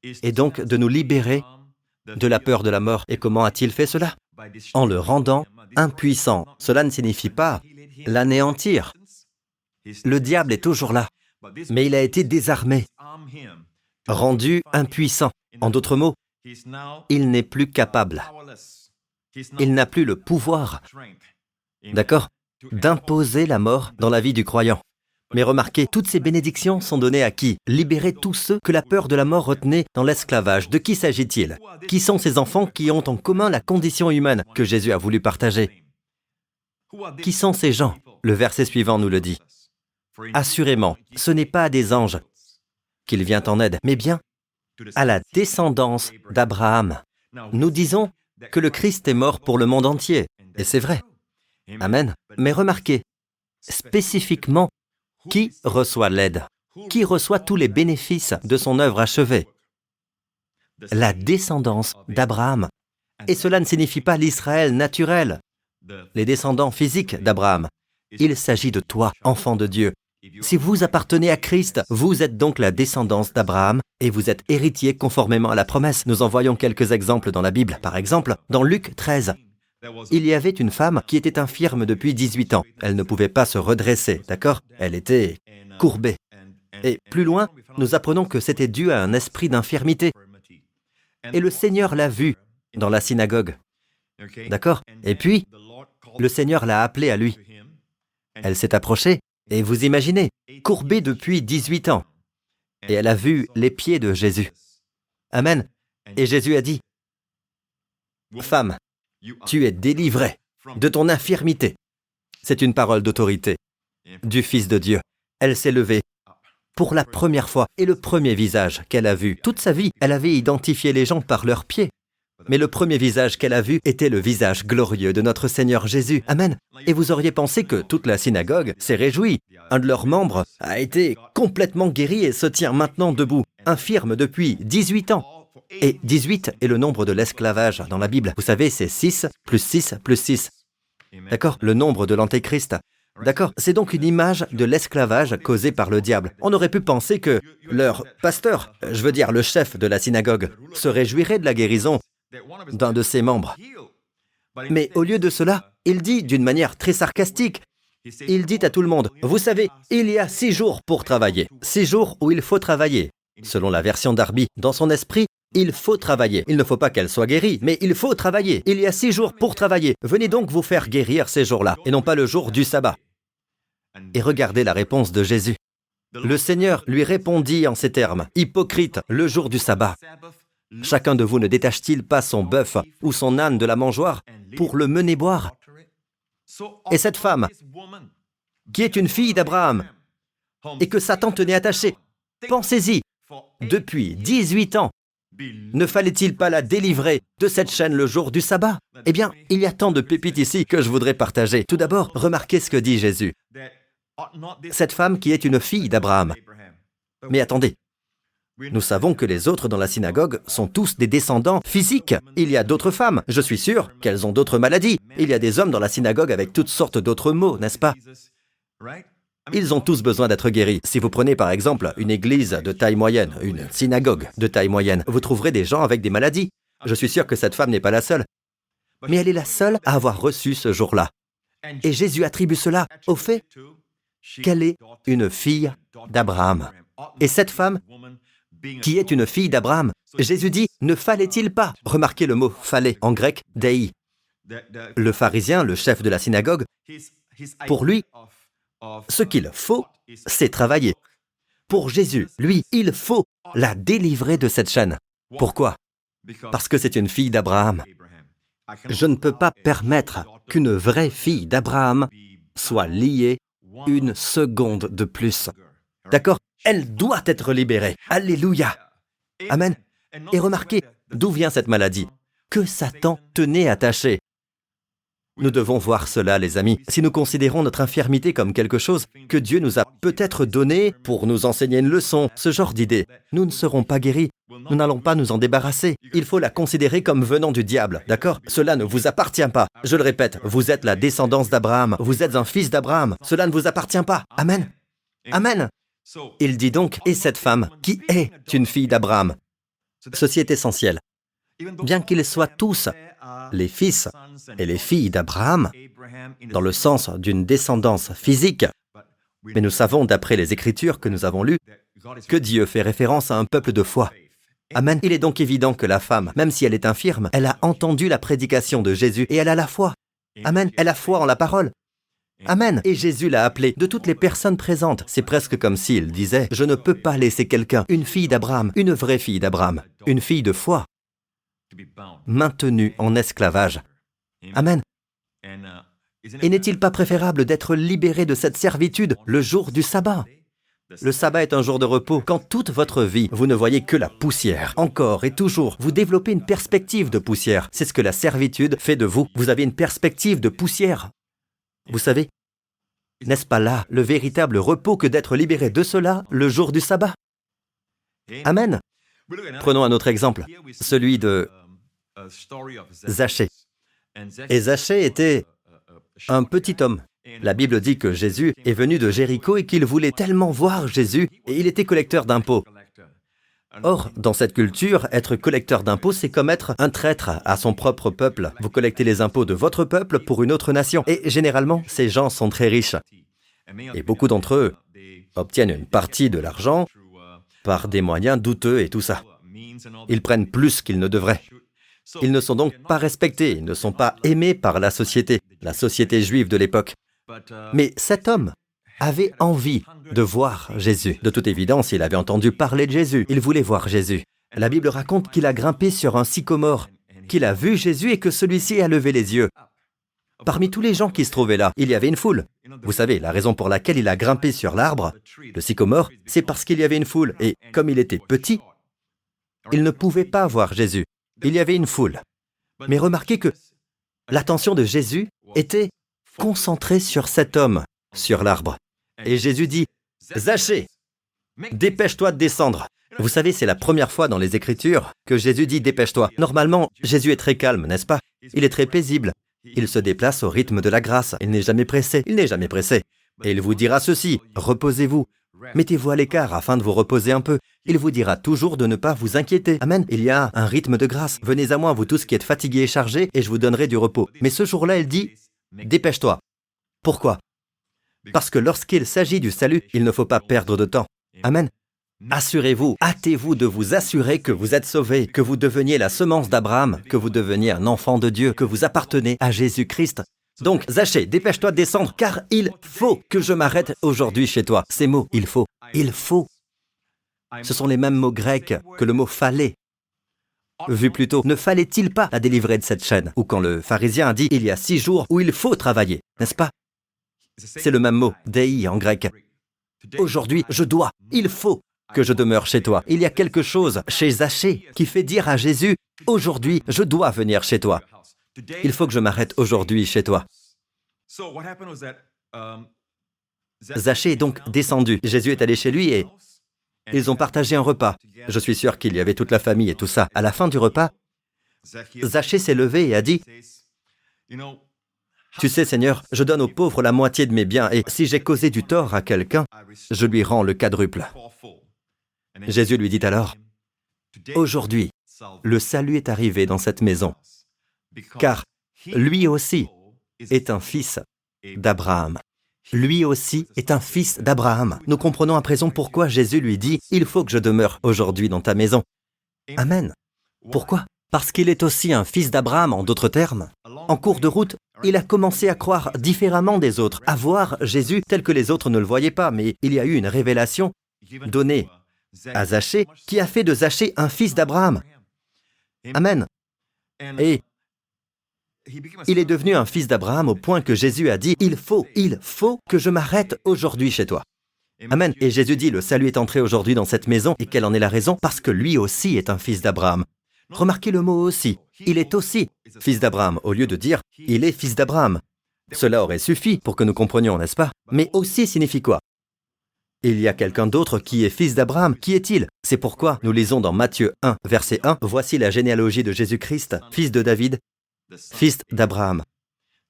est donc de nous libérer de la peur de la mort. Et comment a-t-il fait cela? En le rendant impuissant. Cela ne signifie pas l'anéantir. Le diable est toujours là, mais il a été désarmé, rendu impuissant. En d'autres mots, il n'est plus capable. Il n'a plus le pouvoir, d'accord, d'imposer la mort dans la vie du croyant. Mais remarquez, toutes ces bénédictions sont données à qui? Libérer tous ceux que la peur de la mort retenait dans l'esclavage. De qui s'agit-il? Qui sont ces enfants qui ont en commun la condition humaine que Jésus a voulu partager? Qui sont ces gens? Le verset suivant nous le dit. Assurément, ce n'est pas à des anges qu'il vient en aide, mais bien à la descendance d'Abraham. Nous disons que le Christ est mort pour le monde entier, et c'est vrai. Amen. Mais remarquez, spécifiquement qui reçoit l'aide? Qui reçoit tous les bénéfices de son œuvre achevée? La descendance d'Abraham. Et cela ne signifie pas l'Israël naturel, les descendants physiques d'Abraham. Il s'agit de toi, enfant de Dieu. Si vous appartenez à Christ, vous êtes donc la descendance d'Abraham et vous êtes héritier conformément à la promesse. Nous en voyons quelques exemples dans la Bible. Par exemple, dans Luc 13, il y avait une femme qui était infirme depuis 18 ans. Elle ne pouvait pas se redresser, d'accord? Elle était courbée. Et plus loin, nous apprenons que c'était dû à un esprit d'infirmité. Et le Seigneur l'a vue dans la synagogue. D'accord? Et puis, le Seigneur l'a appelée à lui. Elle s'est approchée, et vous imaginez, courbée depuis 18 ans. Et elle a vu les pieds de Jésus. Amen. Et Jésus a dit, Femme, tu es délivré de ton infirmité. C'est une parole d'autorité du Fils de Dieu. Elle s'est levée pour la première fois et le premier visage qu'elle a vu. Toute sa vie, elle avait identifié les gens par leurs pieds. Mais le premier visage qu'elle a vu était le visage glorieux de notre Seigneur Jésus. Amen. Et vous auriez pensé que toute la synagogue s'est réjouie. Un de leurs membres a été complètement guéri et se tient maintenant debout, infirme depuis 18 ans. Et 18 est le nombre de l'esclavage dans la Bible. Vous savez, c'est 6 plus 6 plus 6. D'accord Le nombre de l'Antéchrist. D'accord C'est donc une image de l'esclavage causé par le diable. On aurait pu penser que leur pasteur, je veux dire le chef de la synagogue, se réjouirait de la guérison d'un de ses membres. Mais au lieu de cela, il dit d'une manière très sarcastique, il dit à tout le monde, vous savez, il y a six jours pour travailler, six jours où il faut travailler. Selon la version d'Arby, dans son esprit, il faut travailler. Il ne faut pas qu'elle soit guérie, mais il faut travailler. Il y a six jours pour travailler. Venez donc vous faire guérir ces jours-là, et non pas le jour du sabbat. Et regardez la réponse de Jésus. Le Seigneur lui répondit en ces termes, Hypocrite, le jour du sabbat. Chacun de vous ne détache-t-il pas son bœuf ou son âne de la mangeoire pour le mener boire? Et cette femme, qui est une fille d'Abraham, et que Satan tenait attachée, pensez-y, depuis 18 ans, ne fallait-il pas la délivrer de cette chaîne le jour du sabbat? Eh bien, il y a tant de pépites ici que je voudrais partager. Tout d'abord, remarquez ce que dit Jésus. Cette femme qui est une fille d'Abraham. Mais attendez, nous savons que les autres dans la synagogue sont tous des descendants physiques. Il y a d'autres femmes, je suis sûr qu'elles ont d'autres maladies. Il y a des hommes dans la synagogue avec toutes sortes d'autres mots, n'est-ce pas? Ils ont tous besoin d'être guéris. Si vous prenez par exemple une église de taille moyenne, une synagogue de taille moyenne, vous trouverez des gens avec des maladies. Je suis sûr que cette femme n'est pas la seule. Mais elle est la seule à avoir reçu ce jour-là. Et Jésus attribue cela au fait qu'elle est une fille d'Abraham. Et cette femme, qui est une fille d'Abraham, Jésus dit, ne fallait-il pas? Remarquez le mot fallait en grec, dei. Le pharisien, le chef de la synagogue, pour lui, ce qu'il faut, c'est travailler. Pour Jésus, lui, il faut la délivrer de cette chaîne. Pourquoi? Parce que c'est une fille d'Abraham. Je ne peux pas permettre qu'une vraie fille d'Abraham soit liée une seconde de plus. D'accord? Elle doit être libérée. Alléluia. Amen. Et remarquez, d'où vient cette maladie Que Satan tenait attaché. Nous devons voir cela, les amis. Si nous considérons notre infirmité comme quelque chose que Dieu nous a peut-être donné pour nous enseigner une leçon, ce genre d'idée, nous ne serons pas guéris. Nous n'allons pas nous en débarrasser. Il faut la considérer comme venant du diable, d'accord? Cela ne vous appartient pas. Je le répète, vous êtes la descendance d'Abraham, vous êtes un fils d'Abraham. Cela ne vous appartient pas. Amen. Amen. Il dit donc, et cette femme, qui est une fille d'Abraham? Ceci est essentiel. Bien qu'ils soient tous les fils et les filles d'Abraham, dans le sens d'une descendance physique, mais nous savons, d'après les Écritures que nous avons lues, que Dieu fait référence à un peuple de foi. Amen. Il est donc évident que la femme, même si elle est infirme, elle a entendu la prédication de Jésus et elle a la foi. Amen. Elle a foi en la parole. Amen. Et Jésus l'a appelée de toutes les personnes présentes. C'est presque comme s'il disait, je ne peux pas laisser quelqu'un, une fille d'Abraham, une vraie fille d'Abraham, une fille de foi, maintenue en esclavage. Amen. Et n'est-il pas préférable d'être libéré de cette servitude le jour du sabbat? Le sabbat est un jour de repos. Quand toute votre vie, vous ne voyez que la poussière, encore et toujours, vous développez une perspective de poussière. C'est ce que la servitude fait de vous. Vous avez une perspective de poussière. Vous savez, n'est-ce pas là le véritable repos que d'être libéré de cela le jour du sabbat? Amen. Prenons un autre exemple, celui de Zachée. Et Zachée était un petit homme. La Bible dit que Jésus est venu de Jéricho et qu'il voulait tellement voir Jésus et il était collecteur d'impôts. Or, dans cette culture, être collecteur d'impôts, c'est comme être un traître à son propre peuple. Vous collectez les impôts de votre peuple pour une autre nation. Et généralement, ces gens sont très riches. Et beaucoup d'entre eux obtiennent une partie de l'argent par des moyens douteux et tout ça. Ils prennent plus qu'ils ne devraient. Ils ne sont donc pas respectés, ils ne sont pas aimés par la société, la société juive de l'époque. Mais cet homme avait envie de voir Jésus. De toute évidence, il avait entendu parler de Jésus. Il voulait voir Jésus. La Bible raconte qu'il a grimpé sur un sycomore, qu'il a vu Jésus et que celui-ci a levé les yeux. Parmi tous les gens qui se trouvaient là, il y avait une foule. Vous savez, la raison pour laquelle il a grimpé sur l'arbre, le sycomore, c'est parce qu'il y avait une foule. Et comme il était petit, il ne pouvait pas voir Jésus. Il y avait une foule. Mais remarquez que l'attention de Jésus était concentrée sur cet homme, sur l'arbre. Et Jésus dit, Zachée, dépêche-toi de descendre. Vous savez, c'est la première fois dans les Écritures que Jésus dit dépêche-toi. Normalement, Jésus est très calme, n'est-ce pas? Il est très paisible. Il se déplace au rythme de la grâce. Il n'est jamais pressé. Il n'est jamais pressé. Et il vous dira ceci, reposez-vous. Mettez-vous à l'écart afin de vous reposer un peu. Il vous dira toujours de ne pas vous inquiéter. Amen. Il y a un rythme de grâce. Venez à moi, vous tous qui êtes fatigués et chargés, et je vous donnerai du repos. Mais ce jour-là, il dit, dépêche-toi. Pourquoi? Parce que lorsqu'il s'agit du salut, il ne faut pas perdre de temps. Amen. Assurez-vous, hâtez-vous de vous assurer que vous êtes sauvé, que vous deveniez la semence d'Abraham, que vous deveniez un enfant de Dieu, que vous appartenez à Jésus-Christ. Donc, Zachée, dépêche-toi de descendre, car il faut que je m'arrête aujourd'hui chez toi. Ces mots, il faut, il faut. Ce sont les mêmes mots grecs que le mot fallait. Vu plus tôt, ne fallait-il pas la délivrer de cette chaîne? Ou quand le pharisien a dit, il y a six jours où il faut travailler, n'est-ce pas? C'est le même mot, dei en grec. Aujourd'hui, je dois, il faut que je demeure chez toi. Il y a quelque chose chez Zachée qui fait dire à Jésus, aujourd'hui, je dois venir chez toi. Il faut que je m'arrête aujourd'hui chez toi. Zachée est donc descendu. Jésus est allé chez lui et ils ont partagé un repas. Je suis sûr qu'il y avait toute la famille et tout ça. À la fin du repas, Zachée s'est levé et a dit, Tu sais, Seigneur, je donne aux pauvres la moitié de mes biens, et si j'ai causé du tort à quelqu'un, je lui rends le quadruple. Jésus lui dit alors, Aujourd'hui, le salut est arrivé dans cette maison, car lui aussi est un fils d'Abraham. Lui aussi est un fils d'Abraham. Nous comprenons à présent pourquoi Jésus lui dit, Il faut que je demeure aujourd'hui dans ta maison. Amen. Pourquoi? Parce qu'il est aussi un fils d'Abraham, en d'autres termes. En cours de route, il a commencé à croire différemment des autres, à voir Jésus tel que les autres ne le voyaient pas, mais il y a eu une révélation donnée à Zachée qui a fait de Zachée un fils d'Abraham. Amen. Et il est devenu un fils d'Abraham au point que Jésus a dit, il faut, il faut que je m'arrête aujourd'hui chez toi. Amen. Et Jésus dit, le salut est entré aujourd'hui dans cette maison, et quelle en est la raison? Parce que lui aussi est un fils d'Abraham. Remarquez le mot aussi. Il est aussi fils d'Abraham, au lieu de dire, il est fils d'Abraham. Cela aurait suffi pour que nous comprenions, n'est-ce pas? Mais aussi signifie quoi? Il y a quelqu'un d'autre qui est fils d'Abraham. Qui est-il? C'est pourquoi nous lisons dans Matthieu 1, verset 1, Voici la généalogie de Jésus-Christ, fils de David, fils d'Abraham.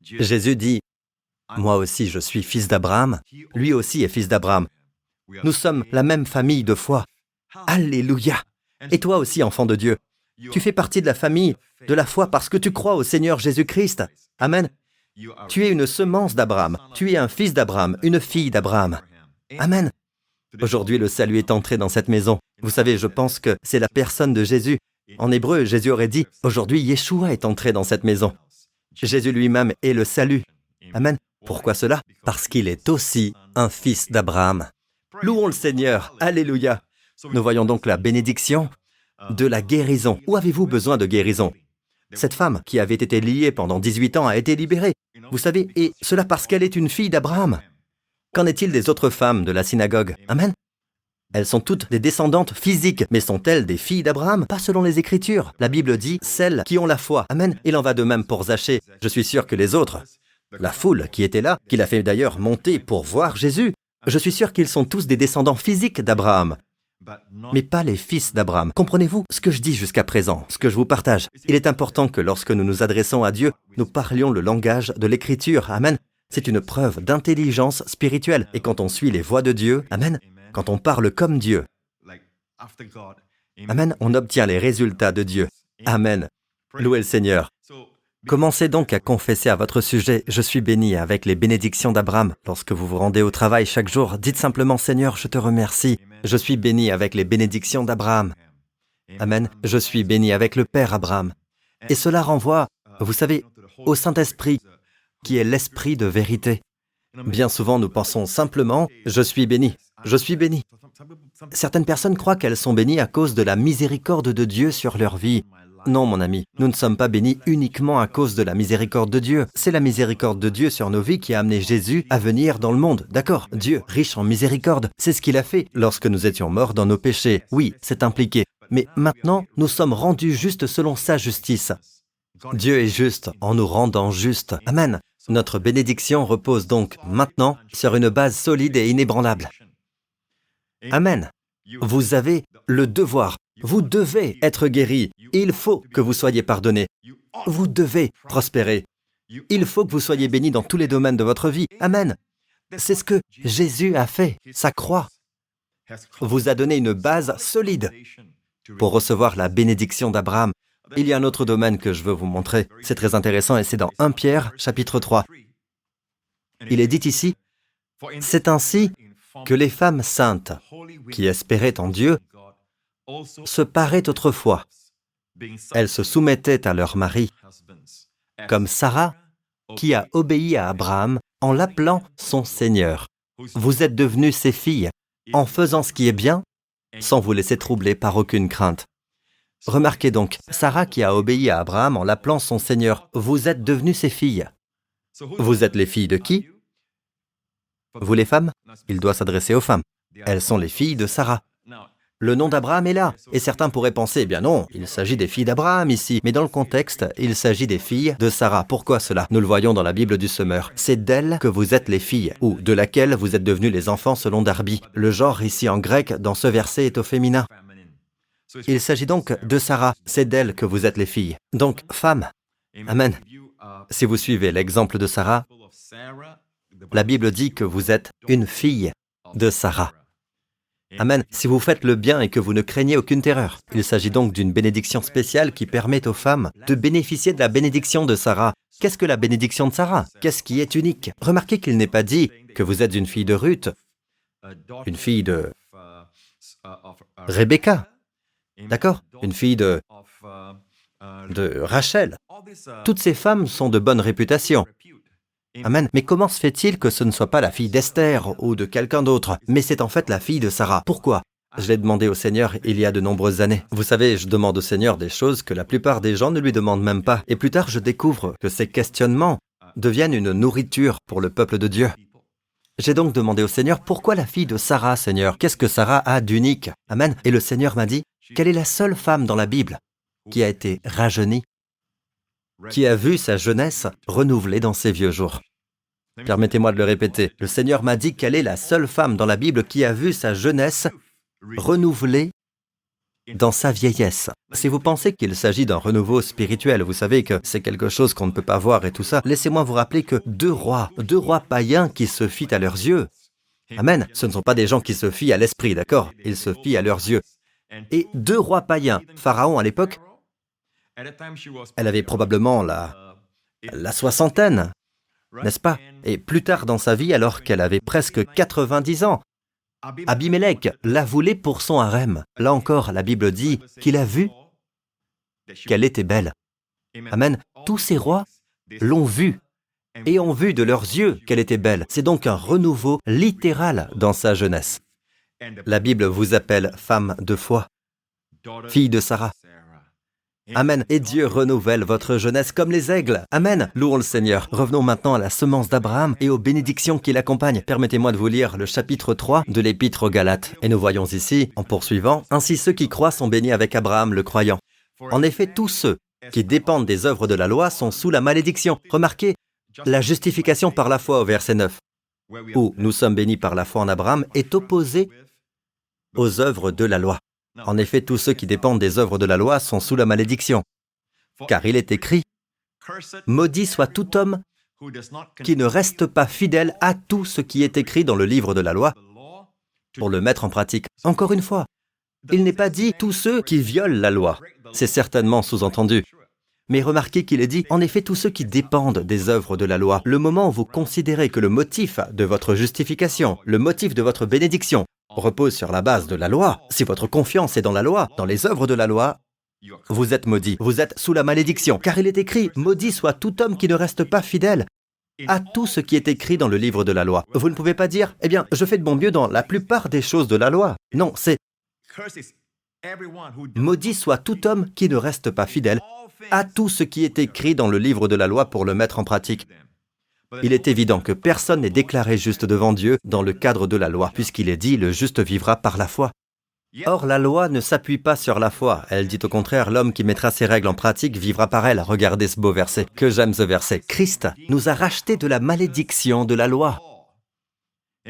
Jésus dit, Moi aussi je suis fils d'Abraham, lui aussi est fils d'Abraham. Nous sommes la même famille de foi. Alléluia. Et toi aussi, enfant de Dieu, tu fais partie de la famille de la foi parce que tu crois au Seigneur Jésus-Christ. Amen. Tu es une semence d'Abraham, tu es un fils d'Abraham, une fille d'Abraham. Amen. Aujourd'hui, le salut est entré dans cette maison. Vous savez, je pense que c'est la personne de Jésus. En hébreu, Jésus aurait dit, aujourd'hui, Yeshua est entré dans cette maison. Jésus lui-même est le salut. Amen. Pourquoi cela? Parce qu'il est aussi un fils d'Abraham. Louons le Seigneur. Alléluia. Nous voyons donc la bénédiction de la guérison. Où avez-vous besoin de guérison? Cette femme qui avait été liée pendant 18 ans a été libérée. Vous savez, et cela parce qu'elle est une fille d'Abraham. Qu'en est-il des autres femmes de la synagogue? Amen. Elles sont toutes des descendantes physiques, mais sont-elles des filles d'Abraham? Pas selon les Écritures. La Bible dit celles qui ont la foi. Amen. Il en va de même pour Zachée. Je suis sûr que les autres, la foule qui était là, qui l'a fait d'ailleurs monter pour voir Jésus, je suis sûr qu'ils sont tous des descendants physiques d'Abraham. Mais pas les fils d'Abraham. Comprenez-vous ce que je dis jusqu'à présent, ce que je vous partage Il est important que lorsque nous nous adressons à Dieu, nous parlions le langage de l'Écriture. Amen. C'est une preuve d'intelligence spirituelle. Et quand on suit les voies de Dieu, Amen, quand on parle comme Dieu, Amen, on obtient les résultats de Dieu. Amen. Louez le Seigneur. Commencez donc à confesser à votre sujet, je suis béni avec les bénédictions d'Abraham. Lorsque vous vous rendez au travail chaque jour, dites simplement, Seigneur, je te remercie. Je suis béni avec les bénédictions d'Abraham. Amen. Je suis béni avec le Père Abraham. Et cela renvoie, vous savez, au Saint-Esprit qui est l'esprit de vérité. Bien souvent, nous pensons simplement ⁇ Je suis béni, je suis béni ⁇ Certaines personnes croient qu'elles sont bénies à cause de la miséricorde de Dieu sur leur vie. Non, mon ami, nous ne sommes pas bénis uniquement à cause de la miséricorde de Dieu. C'est la miséricorde de Dieu sur nos vies qui a amené Jésus à venir dans le monde. D'accord Dieu, riche en miséricorde, c'est ce qu'il a fait lorsque nous étions morts dans nos péchés. Oui, c'est impliqué. Mais maintenant, nous sommes rendus justes selon sa justice. Dieu est juste en nous rendant justes. Amen. Notre bénédiction repose donc maintenant sur une base solide et inébranlable. Amen. Vous avez le devoir, vous devez être guéri, il faut que vous soyez pardonné, vous devez prospérer, il faut que vous soyez béni dans tous les domaines de votre vie. Amen. C'est ce que Jésus a fait, sa croix vous a donné une base solide pour recevoir la bénédiction d'Abraham il y a un autre domaine que je veux vous montrer. C'est très intéressant et c'est dans 1 Pierre chapitre 3. Il est dit ici, c'est ainsi que les femmes saintes qui espéraient en Dieu se paraient autrefois. Elles se soumettaient à leur mari, comme Sarah qui a obéi à Abraham en l'appelant son Seigneur. Vous êtes devenus ses filles en faisant ce qui est bien sans vous laisser troubler par aucune crainte. Remarquez donc, Sarah qui a obéi à Abraham en l'appelant son Seigneur, vous êtes devenues ses filles. Vous êtes les filles de qui? Vous les femmes? Il doit s'adresser aux femmes. Elles sont les filles de Sarah. Le nom d'Abraham est là, et certains pourraient penser, eh bien non, il s'agit des filles d'Abraham ici, mais dans le contexte, il s'agit des filles de Sarah. Pourquoi cela? Nous le voyons dans la Bible du Semeur. C'est d'elle que vous êtes les filles, ou de laquelle vous êtes devenus les enfants selon Darby. Le genre ici en grec dans ce verset est au féminin. Il s'agit donc de Sarah, c'est d'elle que vous êtes les filles. Donc, femme. Amen. si vous suivez l'exemple de Sarah, la Bible dit que vous êtes une fille de Sarah. Amen. Si vous faites le bien et que vous ne craignez aucune terreur. Il s'agit donc d'une bénédiction spéciale qui permet aux femmes de bénéficier de la bénédiction de Sarah. Qu'est-ce que la bénédiction de Sarah? Qu'est-ce qui est unique? Remarquez qu'il n'est pas dit que vous êtes une fille de Ruth, une fille de Rebecca, d'accord? Une fille de Rachel. Toutes ces femmes sont de bonne réputation. Amen. Mais comment se fait-il que ce ne soit pas la fille d'Esther ou de quelqu'un d'autre, mais c'est en fait la fille de Sarah Pourquoi? Je l'ai demandé au Seigneur il y a de nombreuses années. Vous savez, je demande au Seigneur des choses que la plupart des gens ne lui demandent même pas. Et plus tard, je découvre que ces questionnements deviennent une nourriture pour le peuple de Dieu. J'ai donc demandé au Seigneur, pourquoi la fille de Sarah, Seigneur? Qu'est-ce que Sarah a d'unique? Amen. Et le Seigneur m'a dit, quelle est la seule femme dans la Bible qui a été rajeunie, qui a vu sa jeunesse renouvelée dans ses vieux jours Permettez-moi de le répéter. Le Seigneur m'a dit qu'elle est la seule femme dans la Bible qui a vu sa jeunesse renouvelée dans sa vieillesse. Si vous pensez qu'il s'agit d'un renouveau spirituel, vous savez que c'est quelque chose qu'on ne peut pas voir et tout ça, laissez-moi vous rappeler que deux rois, deux rois païens qui se fient à leurs yeux, Amen, ce ne sont pas des gens qui se fient à l'esprit, d'accord? Ils se fient à leurs yeux. Et deux rois païens, Pharaon à l'époque, elle avait probablement la, la soixantaine, n'est-ce pas? Et plus tard dans sa vie, alors qu'elle avait presque 90 ans, Abimelech l'a voulait pour son harem. Là encore, la Bible dit qu'il a vu qu'elle était belle. Amen. Tous ces rois l'ont vue et ont vu de leurs yeux qu'elle était belle. C'est donc un renouveau littéral dans sa jeunesse. La Bible vous appelle femme de foi, fille de Sarah. Amen. Et Dieu renouvelle votre jeunesse comme les aigles. Amen. Louons le Seigneur. Revenons maintenant à la semence d'Abraham et aux bénédictions qui l'accompagnent. Permettez-moi de vous lire le chapitre 3 de l'Épître aux Galates. Et nous voyons ici, en poursuivant, Ainsi ceux qui croient sont bénis avec Abraham le croyant. En effet, tous ceux qui dépendent des œuvres de la loi sont sous la malédiction. Remarquez la justification par la foi au verset 9, où nous sommes bénis par la foi en Abraham, est opposée aux œuvres de la loi. En effet, tous ceux qui dépendent des œuvres de la loi sont sous la malédiction. Car il est écrit, Maudit soit tout homme qui ne reste pas fidèle à tout ce qui est écrit dans le livre de la loi pour le mettre en pratique. Encore une fois, il n'est pas dit tous ceux qui violent la loi. C'est certainement sous-entendu. Mais remarquez qu'il est dit, en effet, tous ceux qui dépendent des œuvres de la loi. Le moment où vous considérez que le motif de votre justification, le motif de votre bénédiction, repose sur la base de la loi, si votre confiance est dans la loi, dans les œuvres de la loi, vous êtes maudit, vous êtes sous la malédiction, car il est écrit, maudit soit tout homme qui ne reste pas fidèle à tout ce qui est écrit dans le livre de la loi. Vous ne pouvez pas dire, eh bien, je fais de mon mieux dans la plupart des choses de la loi. Non, c'est maudit soit tout homme qui ne reste pas fidèle à tout ce qui est écrit dans le livre de la loi pour le mettre en pratique. Il est évident que personne n'est déclaré juste devant Dieu dans le cadre de la loi, puisqu'il est dit le juste vivra par la foi. Or, la loi ne s'appuie pas sur la foi. Elle dit au contraire, l'homme qui mettra ses règles en pratique vivra par elles. Regardez ce beau verset. Que j'aime ce verset. Christ nous a rachetés de la malédiction de la loi.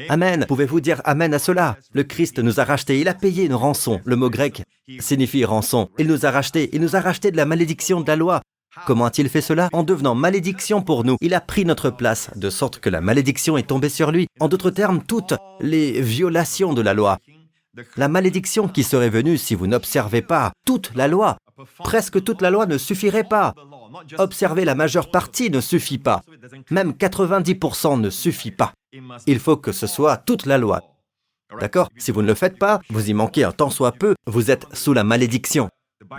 Amen. Pouvez-vous dire Amen à cela? Le Christ nous a rachetés, il a payé une rançon. Le mot grec signifie rançon. Il nous a rachetés, il nous a rachetés de la malédiction de la loi. Comment a-t-il fait cela En devenant malédiction pour nous. Il a pris notre place, de sorte que la malédiction est tombée sur lui. En d'autres termes, toutes les violations de la loi. La malédiction qui serait venue si vous n'observez pas toute la loi. Presque toute la loi ne suffirait pas. Observer la majeure partie ne suffit pas. Même 90% ne suffit pas. Il faut que ce soit toute la loi. D'accord? Si vous ne le faites pas, vous y manquez un tant soit peu, vous êtes sous la malédiction.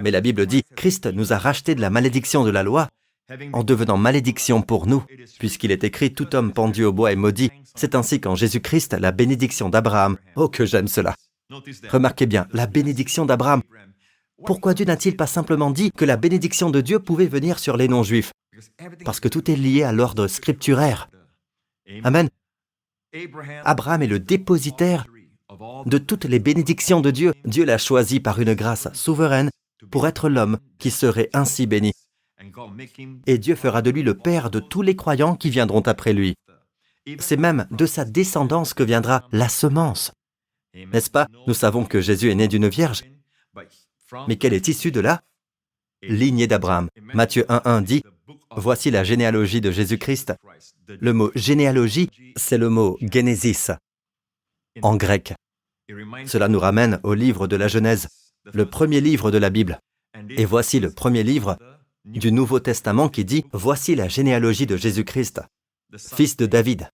Mais la Bible dit, Christ nous a racheté de la malédiction de la loi en devenant malédiction pour nous, puisqu'il est écrit tout homme pendu au bois est maudit. C'est ainsi qu'en Jésus-Christ, la bénédiction d'Abraham. Oh que j'aime cela. Remarquez bien, la bénédiction d'Abraham. Pourquoi Dieu n'a-t-il pas simplement dit que la bénédiction de Dieu pouvait venir sur les non-juifs? Parce que tout est lié à l'ordre scripturaire. Amen. Abraham est le dépositaire de toutes les bénédictions de Dieu. Dieu l'a choisi par une grâce souveraine pour être l'homme qui serait ainsi béni. Et Dieu fera de lui le Père de tous les croyants qui viendront après lui. C'est même de sa descendance que viendra la semence. N'est-ce pas? Nous savons que Jésus est né d'une vierge. Mais qu'elle est issue de la lignée d'Abraham. Matthieu 1.1 dit, Voici la généalogie de Jésus-Christ. Le mot généalogie, c'est le mot Genesis en grec. Cela nous ramène au livre de la Genèse, le premier livre de la Bible. Et voici le premier livre du Nouveau Testament qui dit, Voici la généalogie de Jésus-Christ, fils de David,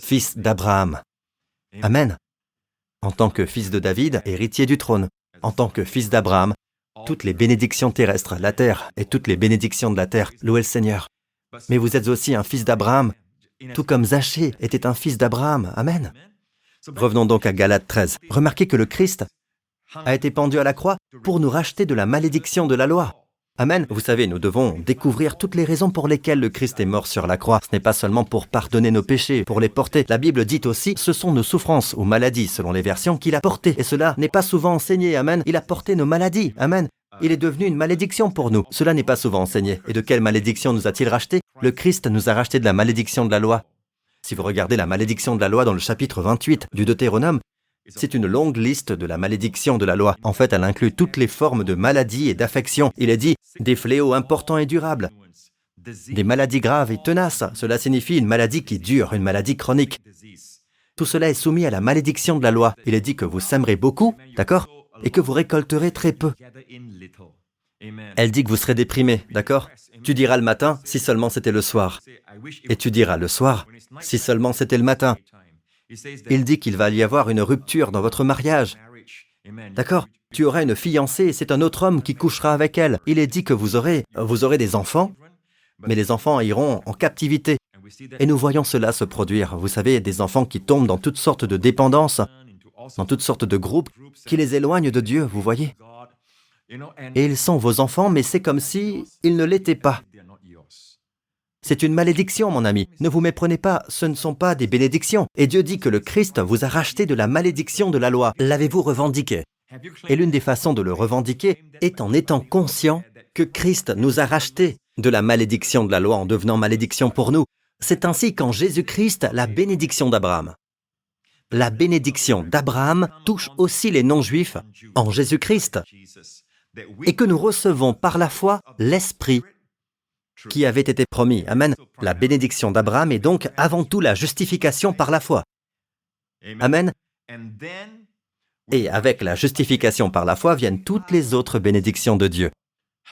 fils d'Abraham. Amen. En tant que fils de David, héritier du trône, en tant que fils d'Abraham, toutes les bénédictions terrestres, la terre et toutes les bénédictions de la terre, louez le Seigneur. Mais vous êtes aussi un fils d'Abraham, tout comme Zachée était un fils d'Abraham. Amen. Revenons donc à Galates 13. Remarquez que le Christ a été pendu à la croix pour nous racheter de la malédiction de la loi. Amen. Vous savez, nous devons découvrir toutes les raisons pour lesquelles le Christ est mort sur la croix. Ce n'est pas seulement pour pardonner nos péchés, pour les porter. La Bible dit aussi, ce sont nos souffrances ou maladies, selon les versions, qu'il a portées. Et cela n'est pas souvent enseigné. Amen. Il a porté nos maladies. Amen. Il est devenu une malédiction pour nous. Cela n'est pas souvent enseigné. Et de quelle malédiction nous a-t-il racheté? Le Christ nous a racheté de la malédiction de la loi. Si vous regardez la malédiction de la loi dans le chapitre 28 du Deutéronome, c'est une longue liste de la malédiction de la loi. En fait, elle inclut toutes les formes de maladies et d'affections. Il est dit des fléaux importants et durables, des maladies graves et tenaces. Cela signifie une maladie qui dure, une maladie chronique. Tout cela est soumis à la malédiction de la loi. Il est dit que vous sèmerez beaucoup, d'accord Et que vous récolterez très peu. Elle dit que vous serez déprimé, d'accord Tu diras le matin, si seulement c'était le soir. Et tu diras le soir, si seulement c'était le matin. Il dit qu'il va y avoir une rupture dans votre mariage. D'accord Tu auras une fiancée et c'est un autre homme qui couchera avec elle. Il est dit que vous aurez, vous aurez des enfants, mais les enfants iront en captivité. Et nous voyons cela se produire. Vous savez, des enfants qui tombent dans toutes sortes de dépendances, dans toutes sortes de groupes qui les éloignent de Dieu, vous voyez. Et ils sont vos enfants, mais c'est comme si ils ne l'étaient pas. C'est une malédiction, mon ami. Ne vous méprenez pas, ce ne sont pas des bénédictions. Et Dieu dit que le Christ vous a racheté de la malédiction de la loi. L'avez-vous revendiqué? Et l'une des façons de le revendiquer est en étant conscient que Christ nous a racheté de la malédiction de la loi en devenant malédiction pour nous. C'est ainsi qu'en Jésus-Christ, la bénédiction d'Abraham. La bénédiction d'Abraham touche aussi les non-juifs en Jésus-Christ et que nous recevons par la foi l'Esprit qui avait été promis. Amen. La bénédiction d'Abraham est donc avant tout la justification par la foi. Amen. Et avec la justification par la foi viennent toutes les autres bénédictions de Dieu.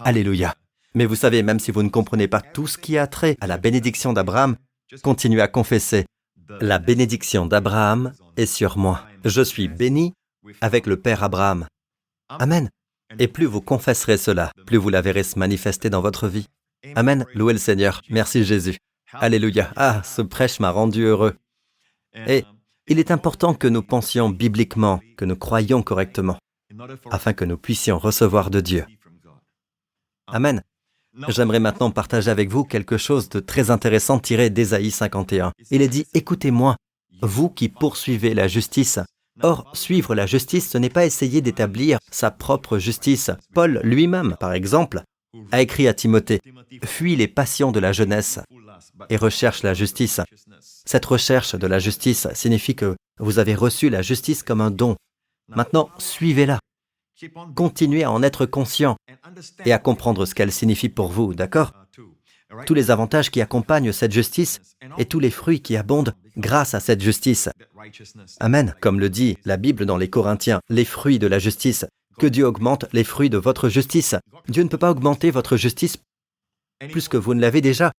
Alléluia. Mais vous savez, même si vous ne comprenez pas tout ce qui a trait à la bénédiction d'Abraham, continuez à confesser. La bénédiction d'Abraham est sur moi. Je suis béni avec le Père Abraham. Amen. Et plus vous confesserez cela, plus vous la verrez se manifester dans votre vie. Amen. Louez le Seigneur. Merci Jésus. Alléluia. Ah, ce prêche m'a rendu heureux. Et il est important que nous pensions bibliquement, que nous croyions correctement, afin que nous puissions recevoir de Dieu. Amen. J'aimerais maintenant partager avec vous quelque chose de très intéressant tiré d'Ésaïe 51. Il est dit, Écoutez-moi, vous qui poursuivez la justice. Or, suivre la justice, ce n'est pas essayer d'établir sa propre justice. Paul lui-même, par exemple, a écrit à Timothée, Fuis les passions de la jeunesse et recherche la justice. Cette recherche de la justice signifie que vous avez reçu la justice comme un don. Maintenant, suivez-la. Continuez à en être conscient et à comprendre ce qu'elle signifie pour vous, d'accord? Tous les avantages qui accompagnent cette justice et tous les fruits qui abondent grâce à cette justice. Amen. Comme le dit la Bible dans les Corinthiens, les fruits de la justice, que Dieu augmente les fruits de votre justice. Dieu ne peut pas augmenter votre justice plus que vous ne l'avez déjà,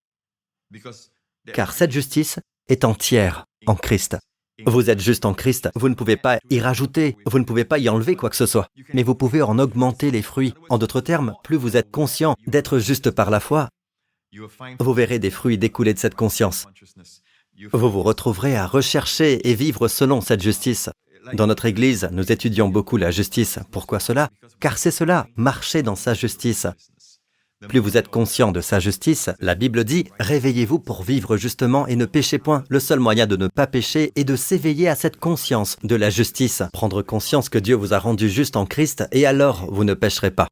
car cette justice est entière en Christ. Vous êtes juste en Christ, vous ne pouvez pas y rajouter, vous ne pouvez pas y enlever quoi que ce soit, mais vous pouvez en augmenter les fruits. En d'autres termes, plus vous êtes conscient d'être juste par la foi, vous verrez des fruits découler de cette conscience. Vous vous retrouverez à rechercher et vivre selon cette justice. Dans notre Église, nous étudions beaucoup la justice. Pourquoi cela? Car c'est cela, marcher dans sa justice. Plus vous êtes conscient de sa justice, la Bible dit, réveillez-vous pour vivre justement et ne péchez point. Le seul moyen de ne pas pécher est de s'éveiller à cette conscience de la justice, prendre conscience que Dieu vous a rendu juste en Christ, et alors vous ne pécherez pas.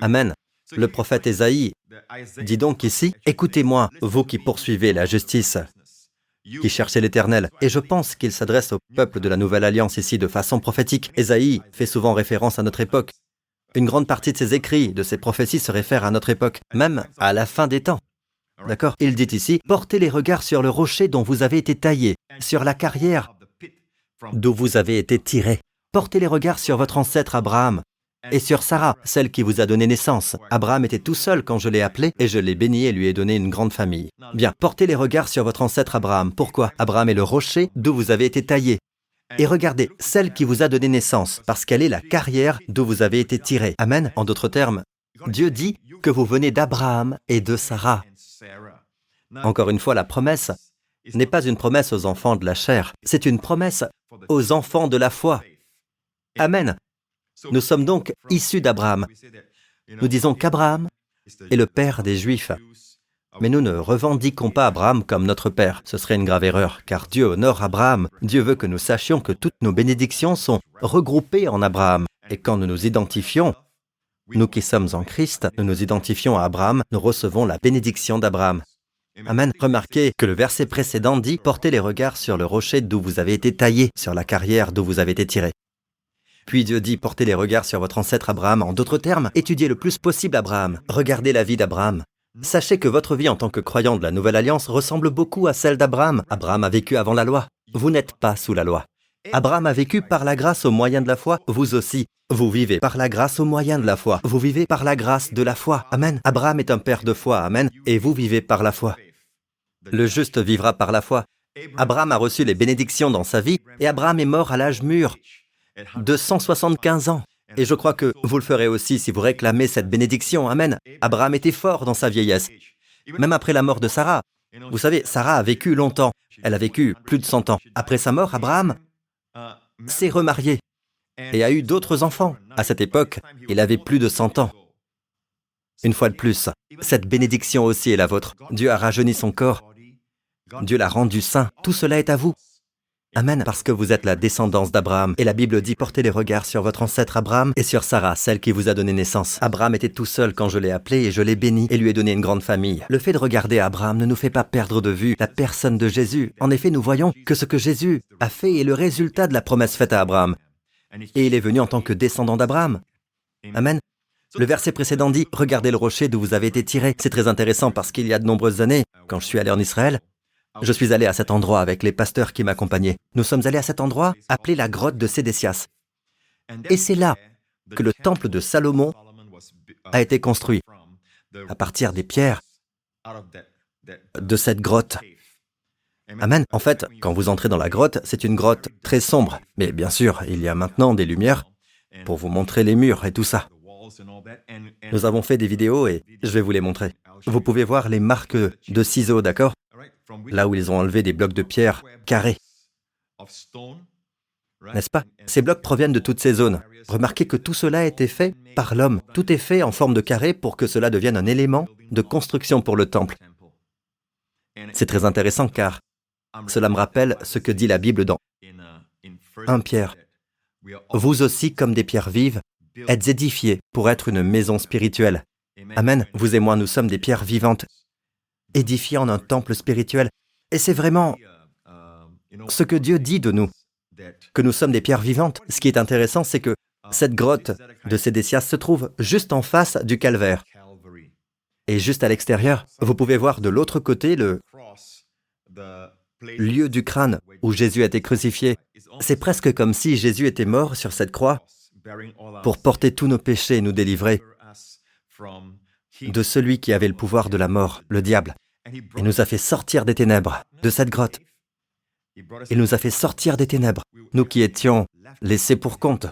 Amen. Le prophète Ésaïe dit donc ici, écoutez-moi, vous qui poursuivez la justice, qui cherchait l'Éternel. Et je pense qu'il s'adresse au peuple de la Nouvelle Alliance ici de façon prophétique. Ésaïe fait souvent référence à notre époque. Une grande partie de ses écrits, de ses prophéties se réfèrent à notre époque, même à la fin des temps. D'accord? Il dit ici, portez les regards sur le rocher dont vous avez été taillé, sur la carrière d'où vous avez été tiré. Portez les regards sur votre ancêtre Abraham et sur Sarah, celle qui vous a donné naissance. Abraham était tout seul quand je l'ai appelé et je l'ai béni et lui ai donné une grande famille. Bien, portez les regards sur votre ancêtre Abraham. Pourquoi? Abraham est le rocher d'où vous avez été taillé. Et regardez, celle qui vous a donné naissance, parce qu'elle est la carrière d'où vous avez été tiré. Amen. En d'autres termes, Dieu dit que vous venez d'Abraham et de Sarah. Encore une fois, la promesse n'est pas une promesse aux enfants de la chair, c'est une promesse aux enfants de la foi. Amen. Nous sommes donc issus d'Abraham. Nous disons qu'Abraham est le père des Juifs. Mais nous ne revendiquons pas Abraham comme notre père. Ce serait une grave erreur, car Dieu honore Abraham. Dieu veut que nous sachions que toutes nos bénédictions sont regroupées en Abraham. Et quand nous nous identifions, nous qui sommes en Christ, nous nous identifions à Abraham, nous recevons la bénédiction d'Abraham. Amen. Remarquez que le verset précédent dit Portez les regards sur le rocher d'où vous avez été taillé, sur la carrière d'où vous avez été tiré. Puis Dieu dit Portez les regards sur votre ancêtre Abraham. En d'autres termes, étudiez le plus possible Abraham. Regardez la vie d'Abraham. Sachez que votre vie en tant que croyant de la Nouvelle Alliance ressemble beaucoup à celle d'Abraham. Abraham a vécu avant la loi. Vous n'êtes pas sous la loi. Abraham a vécu par la grâce au moyen de la foi, vous aussi. Vous vivez par la grâce au moyen de la foi. Vous vivez par la grâce de la foi. Amen. Abraham est un père de foi. Amen. Et vous vivez par la foi. Le juste vivra par la foi. Abraham a reçu les bénédictions dans sa vie et Abraham est mort à l'âge mûr de 175 ans. Et je crois que vous le ferez aussi si vous réclamez cette bénédiction. Amen. Abraham était fort dans sa vieillesse. Même après la mort de Sarah. Vous savez, Sarah a vécu longtemps. Elle a vécu plus de 100 ans. Après sa mort, Abraham s'est remarié et a eu d'autres enfants. À cette époque, il avait plus de 100 ans. Une fois de plus, cette bénédiction aussi est la vôtre. Dieu a rajeuni son corps. Dieu l'a rendu saint. Tout cela est à vous. Amen, parce que vous êtes la descendance d'Abraham. Et la Bible dit, portez les regards sur votre ancêtre Abraham et sur Sarah, celle qui vous a donné naissance. Abraham était tout seul quand je l'ai appelé et je l'ai béni et lui ai donné une grande famille. Le fait de regarder Abraham ne nous fait pas perdre de vue la personne de Jésus. En effet, nous voyons que ce que Jésus a fait est le résultat de la promesse faite à Abraham. Et il est venu en tant que descendant d'Abraham. Amen. Le verset précédent dit, regardez le rocher d'où vous avez été tiré. C'est très intéressant parce qu'il y a de nombreuses années, quand je suis allé en Israël, je suis allé à cet endroit avec les pasteurs qui m'accompagnaient. Nous sommes allés à cet endroit appelé la grotte de Sédécias. Et c'est là que le temple de Salomon a été construit, à partir des pierres de cette grotte. Amen. En fait, quand vous entrez dans la grotte, c'est une grotte très sombre. Mais bien sûr, il y a maintenant des lumières pour vous montrer les murs et tout ça. Nous avons fait des vidéos et je vais vous les montrer. Vous pouvez voir les marques de ciseaux, d'accord? Là où ils ont enlevé des blocs de pierre carrés. N'est-ce pas? Ces blocs proviennent de toutes ces zones. Remarquez que tout cela a été fait par l'homme. Tout est fait en forme de carré pour que cela devienne un élément de construction pour le temple. C'est très intéressant car cela me rappelle ce que dit la Bible dans 1 Pierre. Vous aussi, comme des pierres vives, êtes édifiés pour être une maison spirituelle. Amen. Vous et moi, nous sommes des pierres vivantes édifiant un temple spirituel. Et c'est vraiment ce que Dieu dit de nous, que nous sommes des pierres vivantes. Ce qui est intéressant, c'est que cette grotte de Sédécias se trouve juste en face du calvaire. Et juste à l'extérieur, vous pouvez voir de l'autre côté le lieu du crâne où Jésus a été crucifié. C'est presque comme si Jésus était mort sur cette croix pour porter tous nos péchés et nous délivrer de celui qui avait le pouvoir de la mort, le diable. Il nous a fait sortir des ténèbres, de cette grotte. Il nous a fait sortir des ténèbres, nous qui étions laissés pour compte.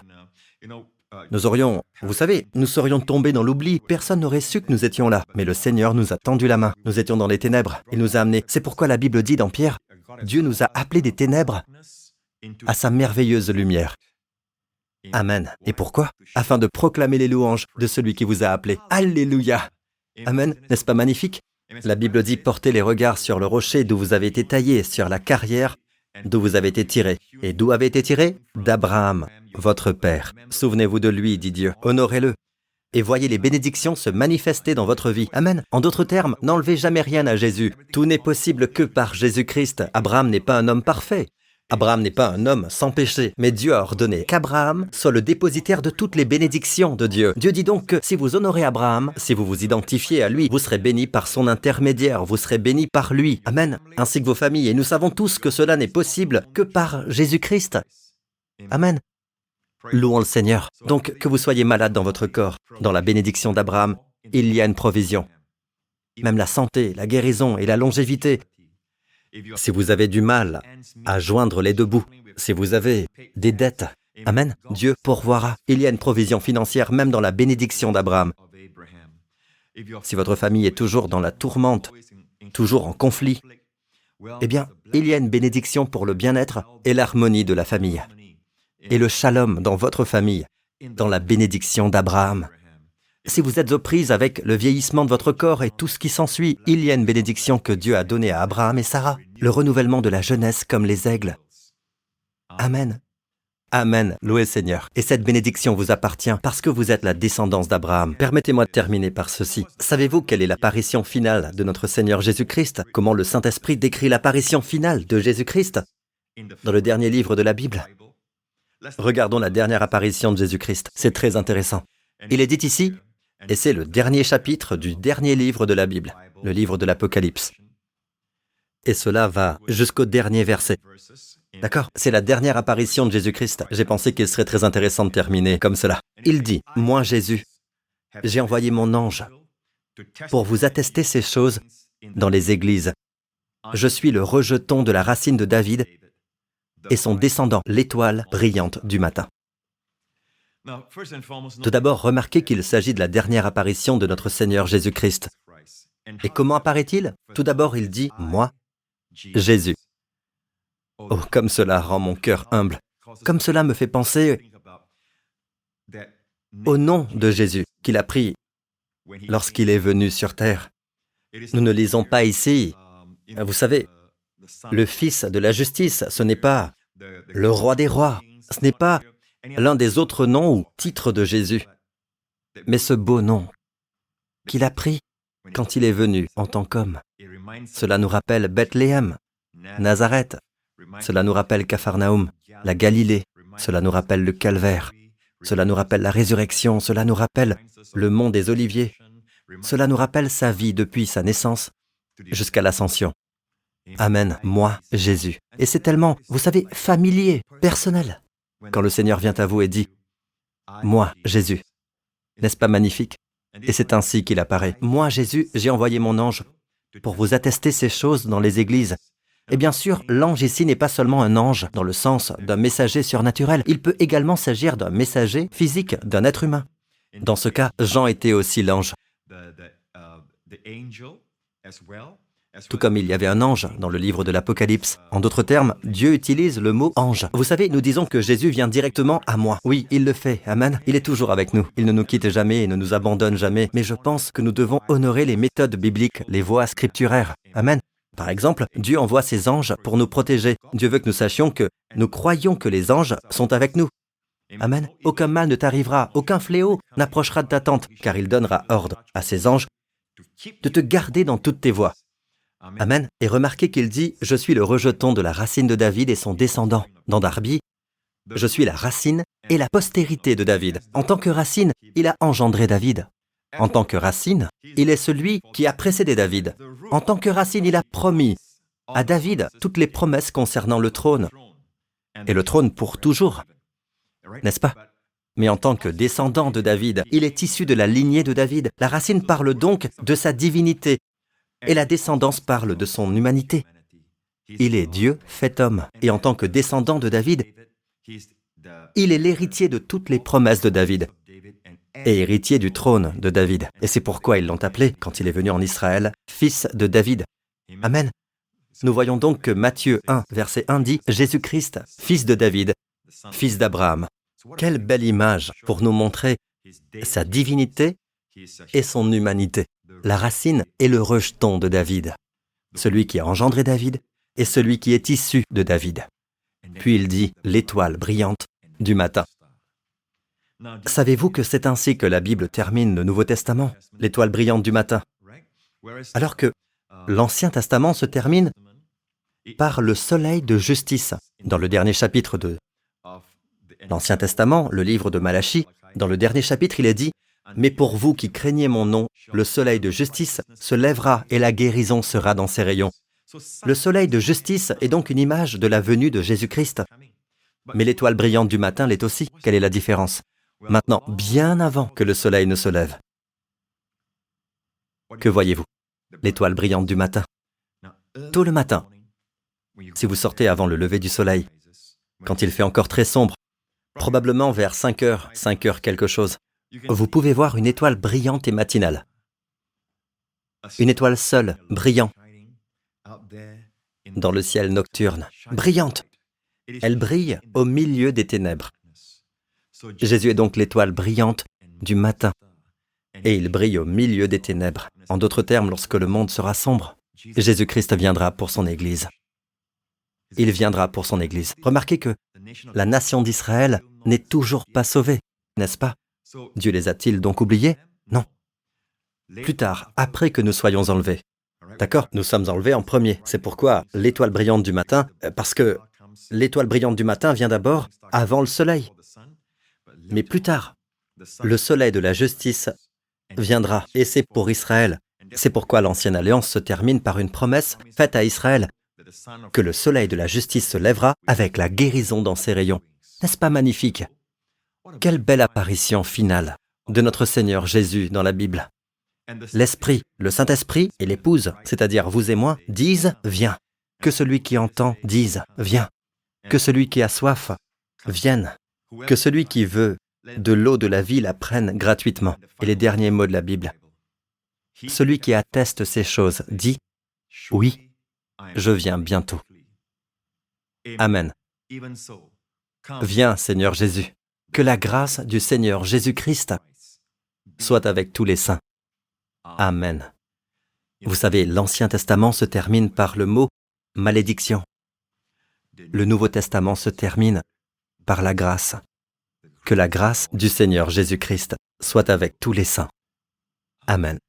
Nous aurions, vous savez, nous serions tombés dans l'oubli, personne n'aurait su que nous étions là. Mais le Seigneur nous a tendu la main, nous étions dans les ténèbres, il nous a amenés. C'est pourquoi la Bible dit dans Pierre, Dieu nous a appelés des ténèbres à sa merveilleuse lumière. Amen. Et pourquoi? Afin de proclamer les louanges de celui qui vous a appelé. Alléluia. Amen. N'est-ce pas magnifique? La Bible dit portez les regards sur le rocher d'où vous avez été taillé, sur la carrière d'où vous avez été tiré. Et d'où avez été tiré D'Abraham, votre père. Souvenez-vous de lui, dit Dieu, honorez-le. Et voyez les bénédictions se manifester dans votre vie. Amen. En d'autres termes, n'enlevez jamais rien à Jésus. Tout n'est possible que par Jésus-Christ. Abraham n'est pas un homme parfait. Abraham n'est pas un homme sans péché, mais Dieu a ordonné qu'Abraham soit le dépositaire de toutes les bénédictions de Dieu. Dieu dit donc que si vous honorez Abraham, si vous vous identifiez à lui, vous serez béni par son intermédiaire, vous serez béni par lui. Amen. Ainsi que vos familles. Et nous savons tous que cela n'est possible que par Jésus-Christ. Amen. Louons le Seigneur. Donc, que vous soyez malade dans votre corps, dans la bénédiction d'Abraham, il y a une provision. Même la santé, la guérison et la longévité. Si vous avez du mal à joindre les deux bouts, si vous avez des dettes, Amen, Dieu pourvoira. Il y a une provision financière même dans la bénédiction d'Abraham. Si votre famille est toujours dans la tourmente, toujours en conflit, eh bien, il y a une bénédiction pour le bien-être et l'harmonie de la famille et le shalom dans votre famille, dans la bénédiction d'Abraham. Si vous êtes aux prises avec le vieillissement de votre corps et tout ce qui s'ensuit, il y a une bénédiction que Dieu a donnée à Abraham et Sarah, le renouvellement de la jeunesse comme les aigles. Amen. Amen, louez Seigneur. Et cette bénédiction vous appartient parce que vous êtes la descendance d'Abraham. Permettez-moi de terminer par ceci. Savez-vous quelle est l'apparition finale de notre Seigneur Jésus-Christ? Comment le Saint-Esprit décrit l'apparition finale de Jésus-Christ? Dans le dernier livre de la Bible, Regardons la dernière apparition de Jésus-Christ. C'est très intéressant. Il est dit ici, et c'est le dernier chapitre du dernier livre de la Bible, le livre de l'Apocalypse. Et cela va jusqu'au dernier verset. D'accord? C'est la dernière apparition de Jésus-Christ. J'ai pensé qu'il serait très intéressant de terminer comme cela. Il dit, Moi Jésus, j'ai envoyé mon ange pour vous attester ces choses dans les églises. Je suis le rejeton de la racine de David et son descendant, l'étoile brillante du matin. Tout d'abord, remarquez qu'il s'agit de la dernière apparition de notre Seigneur Jésus-Christ. Et comment apparaît-il? Tout d'abord, il dit ⁇ Moi, Jésus ⁇ Oh, comme cela rend mon cœur humble. Comme cela me fait penser au nom de Jésus qu'il a pris lorsqu'il est venu sur terre. Nous ne lisons pas ici, vous savez, le Fils de la justice, ce n'est pas le roi des rois, ce n'est pas l'un des autres noms ou titres de Jésus, mais ce beau nom qu'il a pris quand il est venu en tant qu'homme. Cela nous rappelle Bethléem, Nazareth, cela nous rappelle Capharnaüm, la Galilée, cela nous rappelle le calvaire, cela nous rappelle la résurrection, cela nous rappelle le mont des Oliviers, cela nous rappelle sa vie depuis sa naissance jusqu'à l'ascension. Amen, moi, Jésus. Et c'est tellement, vous savez, familier, personnel, quand le Seigneur vient à vous et dit, moi, Jésus. N'est-ce pas magnifique? Et c'est ainsi qu'il apparaît. Moi, Jésus, j'ai envoyé mon ange pour vous attester ces choses dans les églises. Et bien sûr, l'ange ici n'est pas seulement un ange dans le sens d'un messager surnaturel, il peut également s'agir d'un messager physique, d'un être humain. Dans ce cas, Jean était aussi l'ange tout comme il y avait un ange dans le livre de l'Apocalypse. En d'autres termes, Dieu utilise le mot ange. Vous savez, nous disons que Jésus vient directement à moi. Oui, il le fait. Amen. Il est toujours avec nous. Il ne nous quitte jamais et ne nous abandonne jamais. Mais je pense que nous devons honorer les méthodes bibliques, les voies scripturaires. Amen. Par exemple, Dieu envoie ses anges pour nous protéger. Dieu veut que nous sachions que nous croyons que les anges sont avec nous. Amen. Aucun mal ne t'arrivera, aucun fléau n'approchera de ta tente, car il donnera ordre à ses anges de te garder dans toutes tes voies. Amen. Et remarquez qu'il dit, je suis le rejeton de la racine de David et son descendant. Dans Darby, je suis la racine et la postérité de David. En tant que racine, il a engendré David. En tant que racine, il est celui qui a précédé David. En tant que racine, il a promis à David toutes les promesses concernant le trône. Et le trône pour toujours. N'est-ce pas? Mais en tant que descendant de David, il est issu de la lignée de David. La racine parle donc de sa divinité, et la descendance parle de son humanité. Il est Dieu fait homme, et en tant que descendant de David, il est l'héritier de toutes les promesses de David et héritier du trône de David. Et c'est pourquoi ils l'ont appelé, quand il est venu en Israël, fils de David. Amen. Nous voyons donc que Matthieu 1, verset 1 dit Jésus-Christ, fils de David, fils d'Abraham. Quelle belle image pour nous montrer sa divinité et son humanité. La racine est le rejeton de David, celui qui a engendré David et celui qui est issu de David. Puis il dit l'étoile brillante du matin. Savez-vous que c'est ainsi que la Bible termine le Nouveau Testament, l'étoile brillante du matin? Alors que l'Ancien Testament se termine par le soleil de justice. Dans le dernier chapitre de l'Ancien Testament, le livre de Malachie, dans le dernier chapitre, il est dit, Mais pour vous qui craignez mon nom, le soleil de justice se lèvera et la guérison sera dans ses rayons. Le soleil de justice est donc une image de la venue de Jésus-Christ. Mais l'étoile brillante du matin l'est aussi. Quelle est la différence? Maintenant, bien avant que le soleil ne se lève. Que voyez-vous? L'étoile brillante du matin. Tôt le matin, si vous sortez avant le lever du soleil, quand il fait encore très sombre, probablement vers 5 heures, 5 heures quelque chose, vous pouvez voir une étoile brillante et matinale. Une étoile seule, brillante, dans le ciel nocturne, brillante. Elle brille au milieu des ténèbres. Jésus est donc l'étoile brillante du matin, et il brille au milieu des ténèbres. En d'autres termes, lorsque le monde sera sombre, Jésus-Christ viendra pour son Église. Il viendra pour son Église. Remarquez que la nation d'Israël n'est toujours pas sauvée, n'est-ce pas? Dieu les a-t-il donc oubliés Non. Plus tard, après que nous soyons enlevés. D'accord Nous sommes enlevés en premier. C'est pourquoi l'étoile brillante du matin, euh, parce que l'étoile brillante du matin vient d'abord avant le soleil. Mais plus tard, le soleil de la justice viendra, et c'est pour Israël. C'est pourquoi l'ancienne alliance se termine par une promesse faite à Israël, que le soleil de la justice se lèvera avec la guérison dans ses rayons. N'est-ce pas magnifique? Quelle belle apparition finale de notre Seigneur Jésus dans la Bible. L'Esprit, le Saint-Esprit et l'épouse, c'est-à-dire vous et moi, disent Viens. Que celui qui entend dise Viens. Que celui qui a soif vienne. Que celui qui veut de l'eau de la vie la prenne gratuitement. Et les derniers mots de la Bible. Celui qui atteste ces choses dit Oui, je viens bientôt. Amen. Viens, Seigneur Jésus. Que la grâce du Seigneur Jésus-Christ soit avec tous les saints. Amen. Vous savez, l'Ancien Testament se termine par le mot malédiction. Le Nouveau Testament se termine par la grâce. Que la grâce du Seigneur Jésus-Christ soit avec tous les saints. Amen.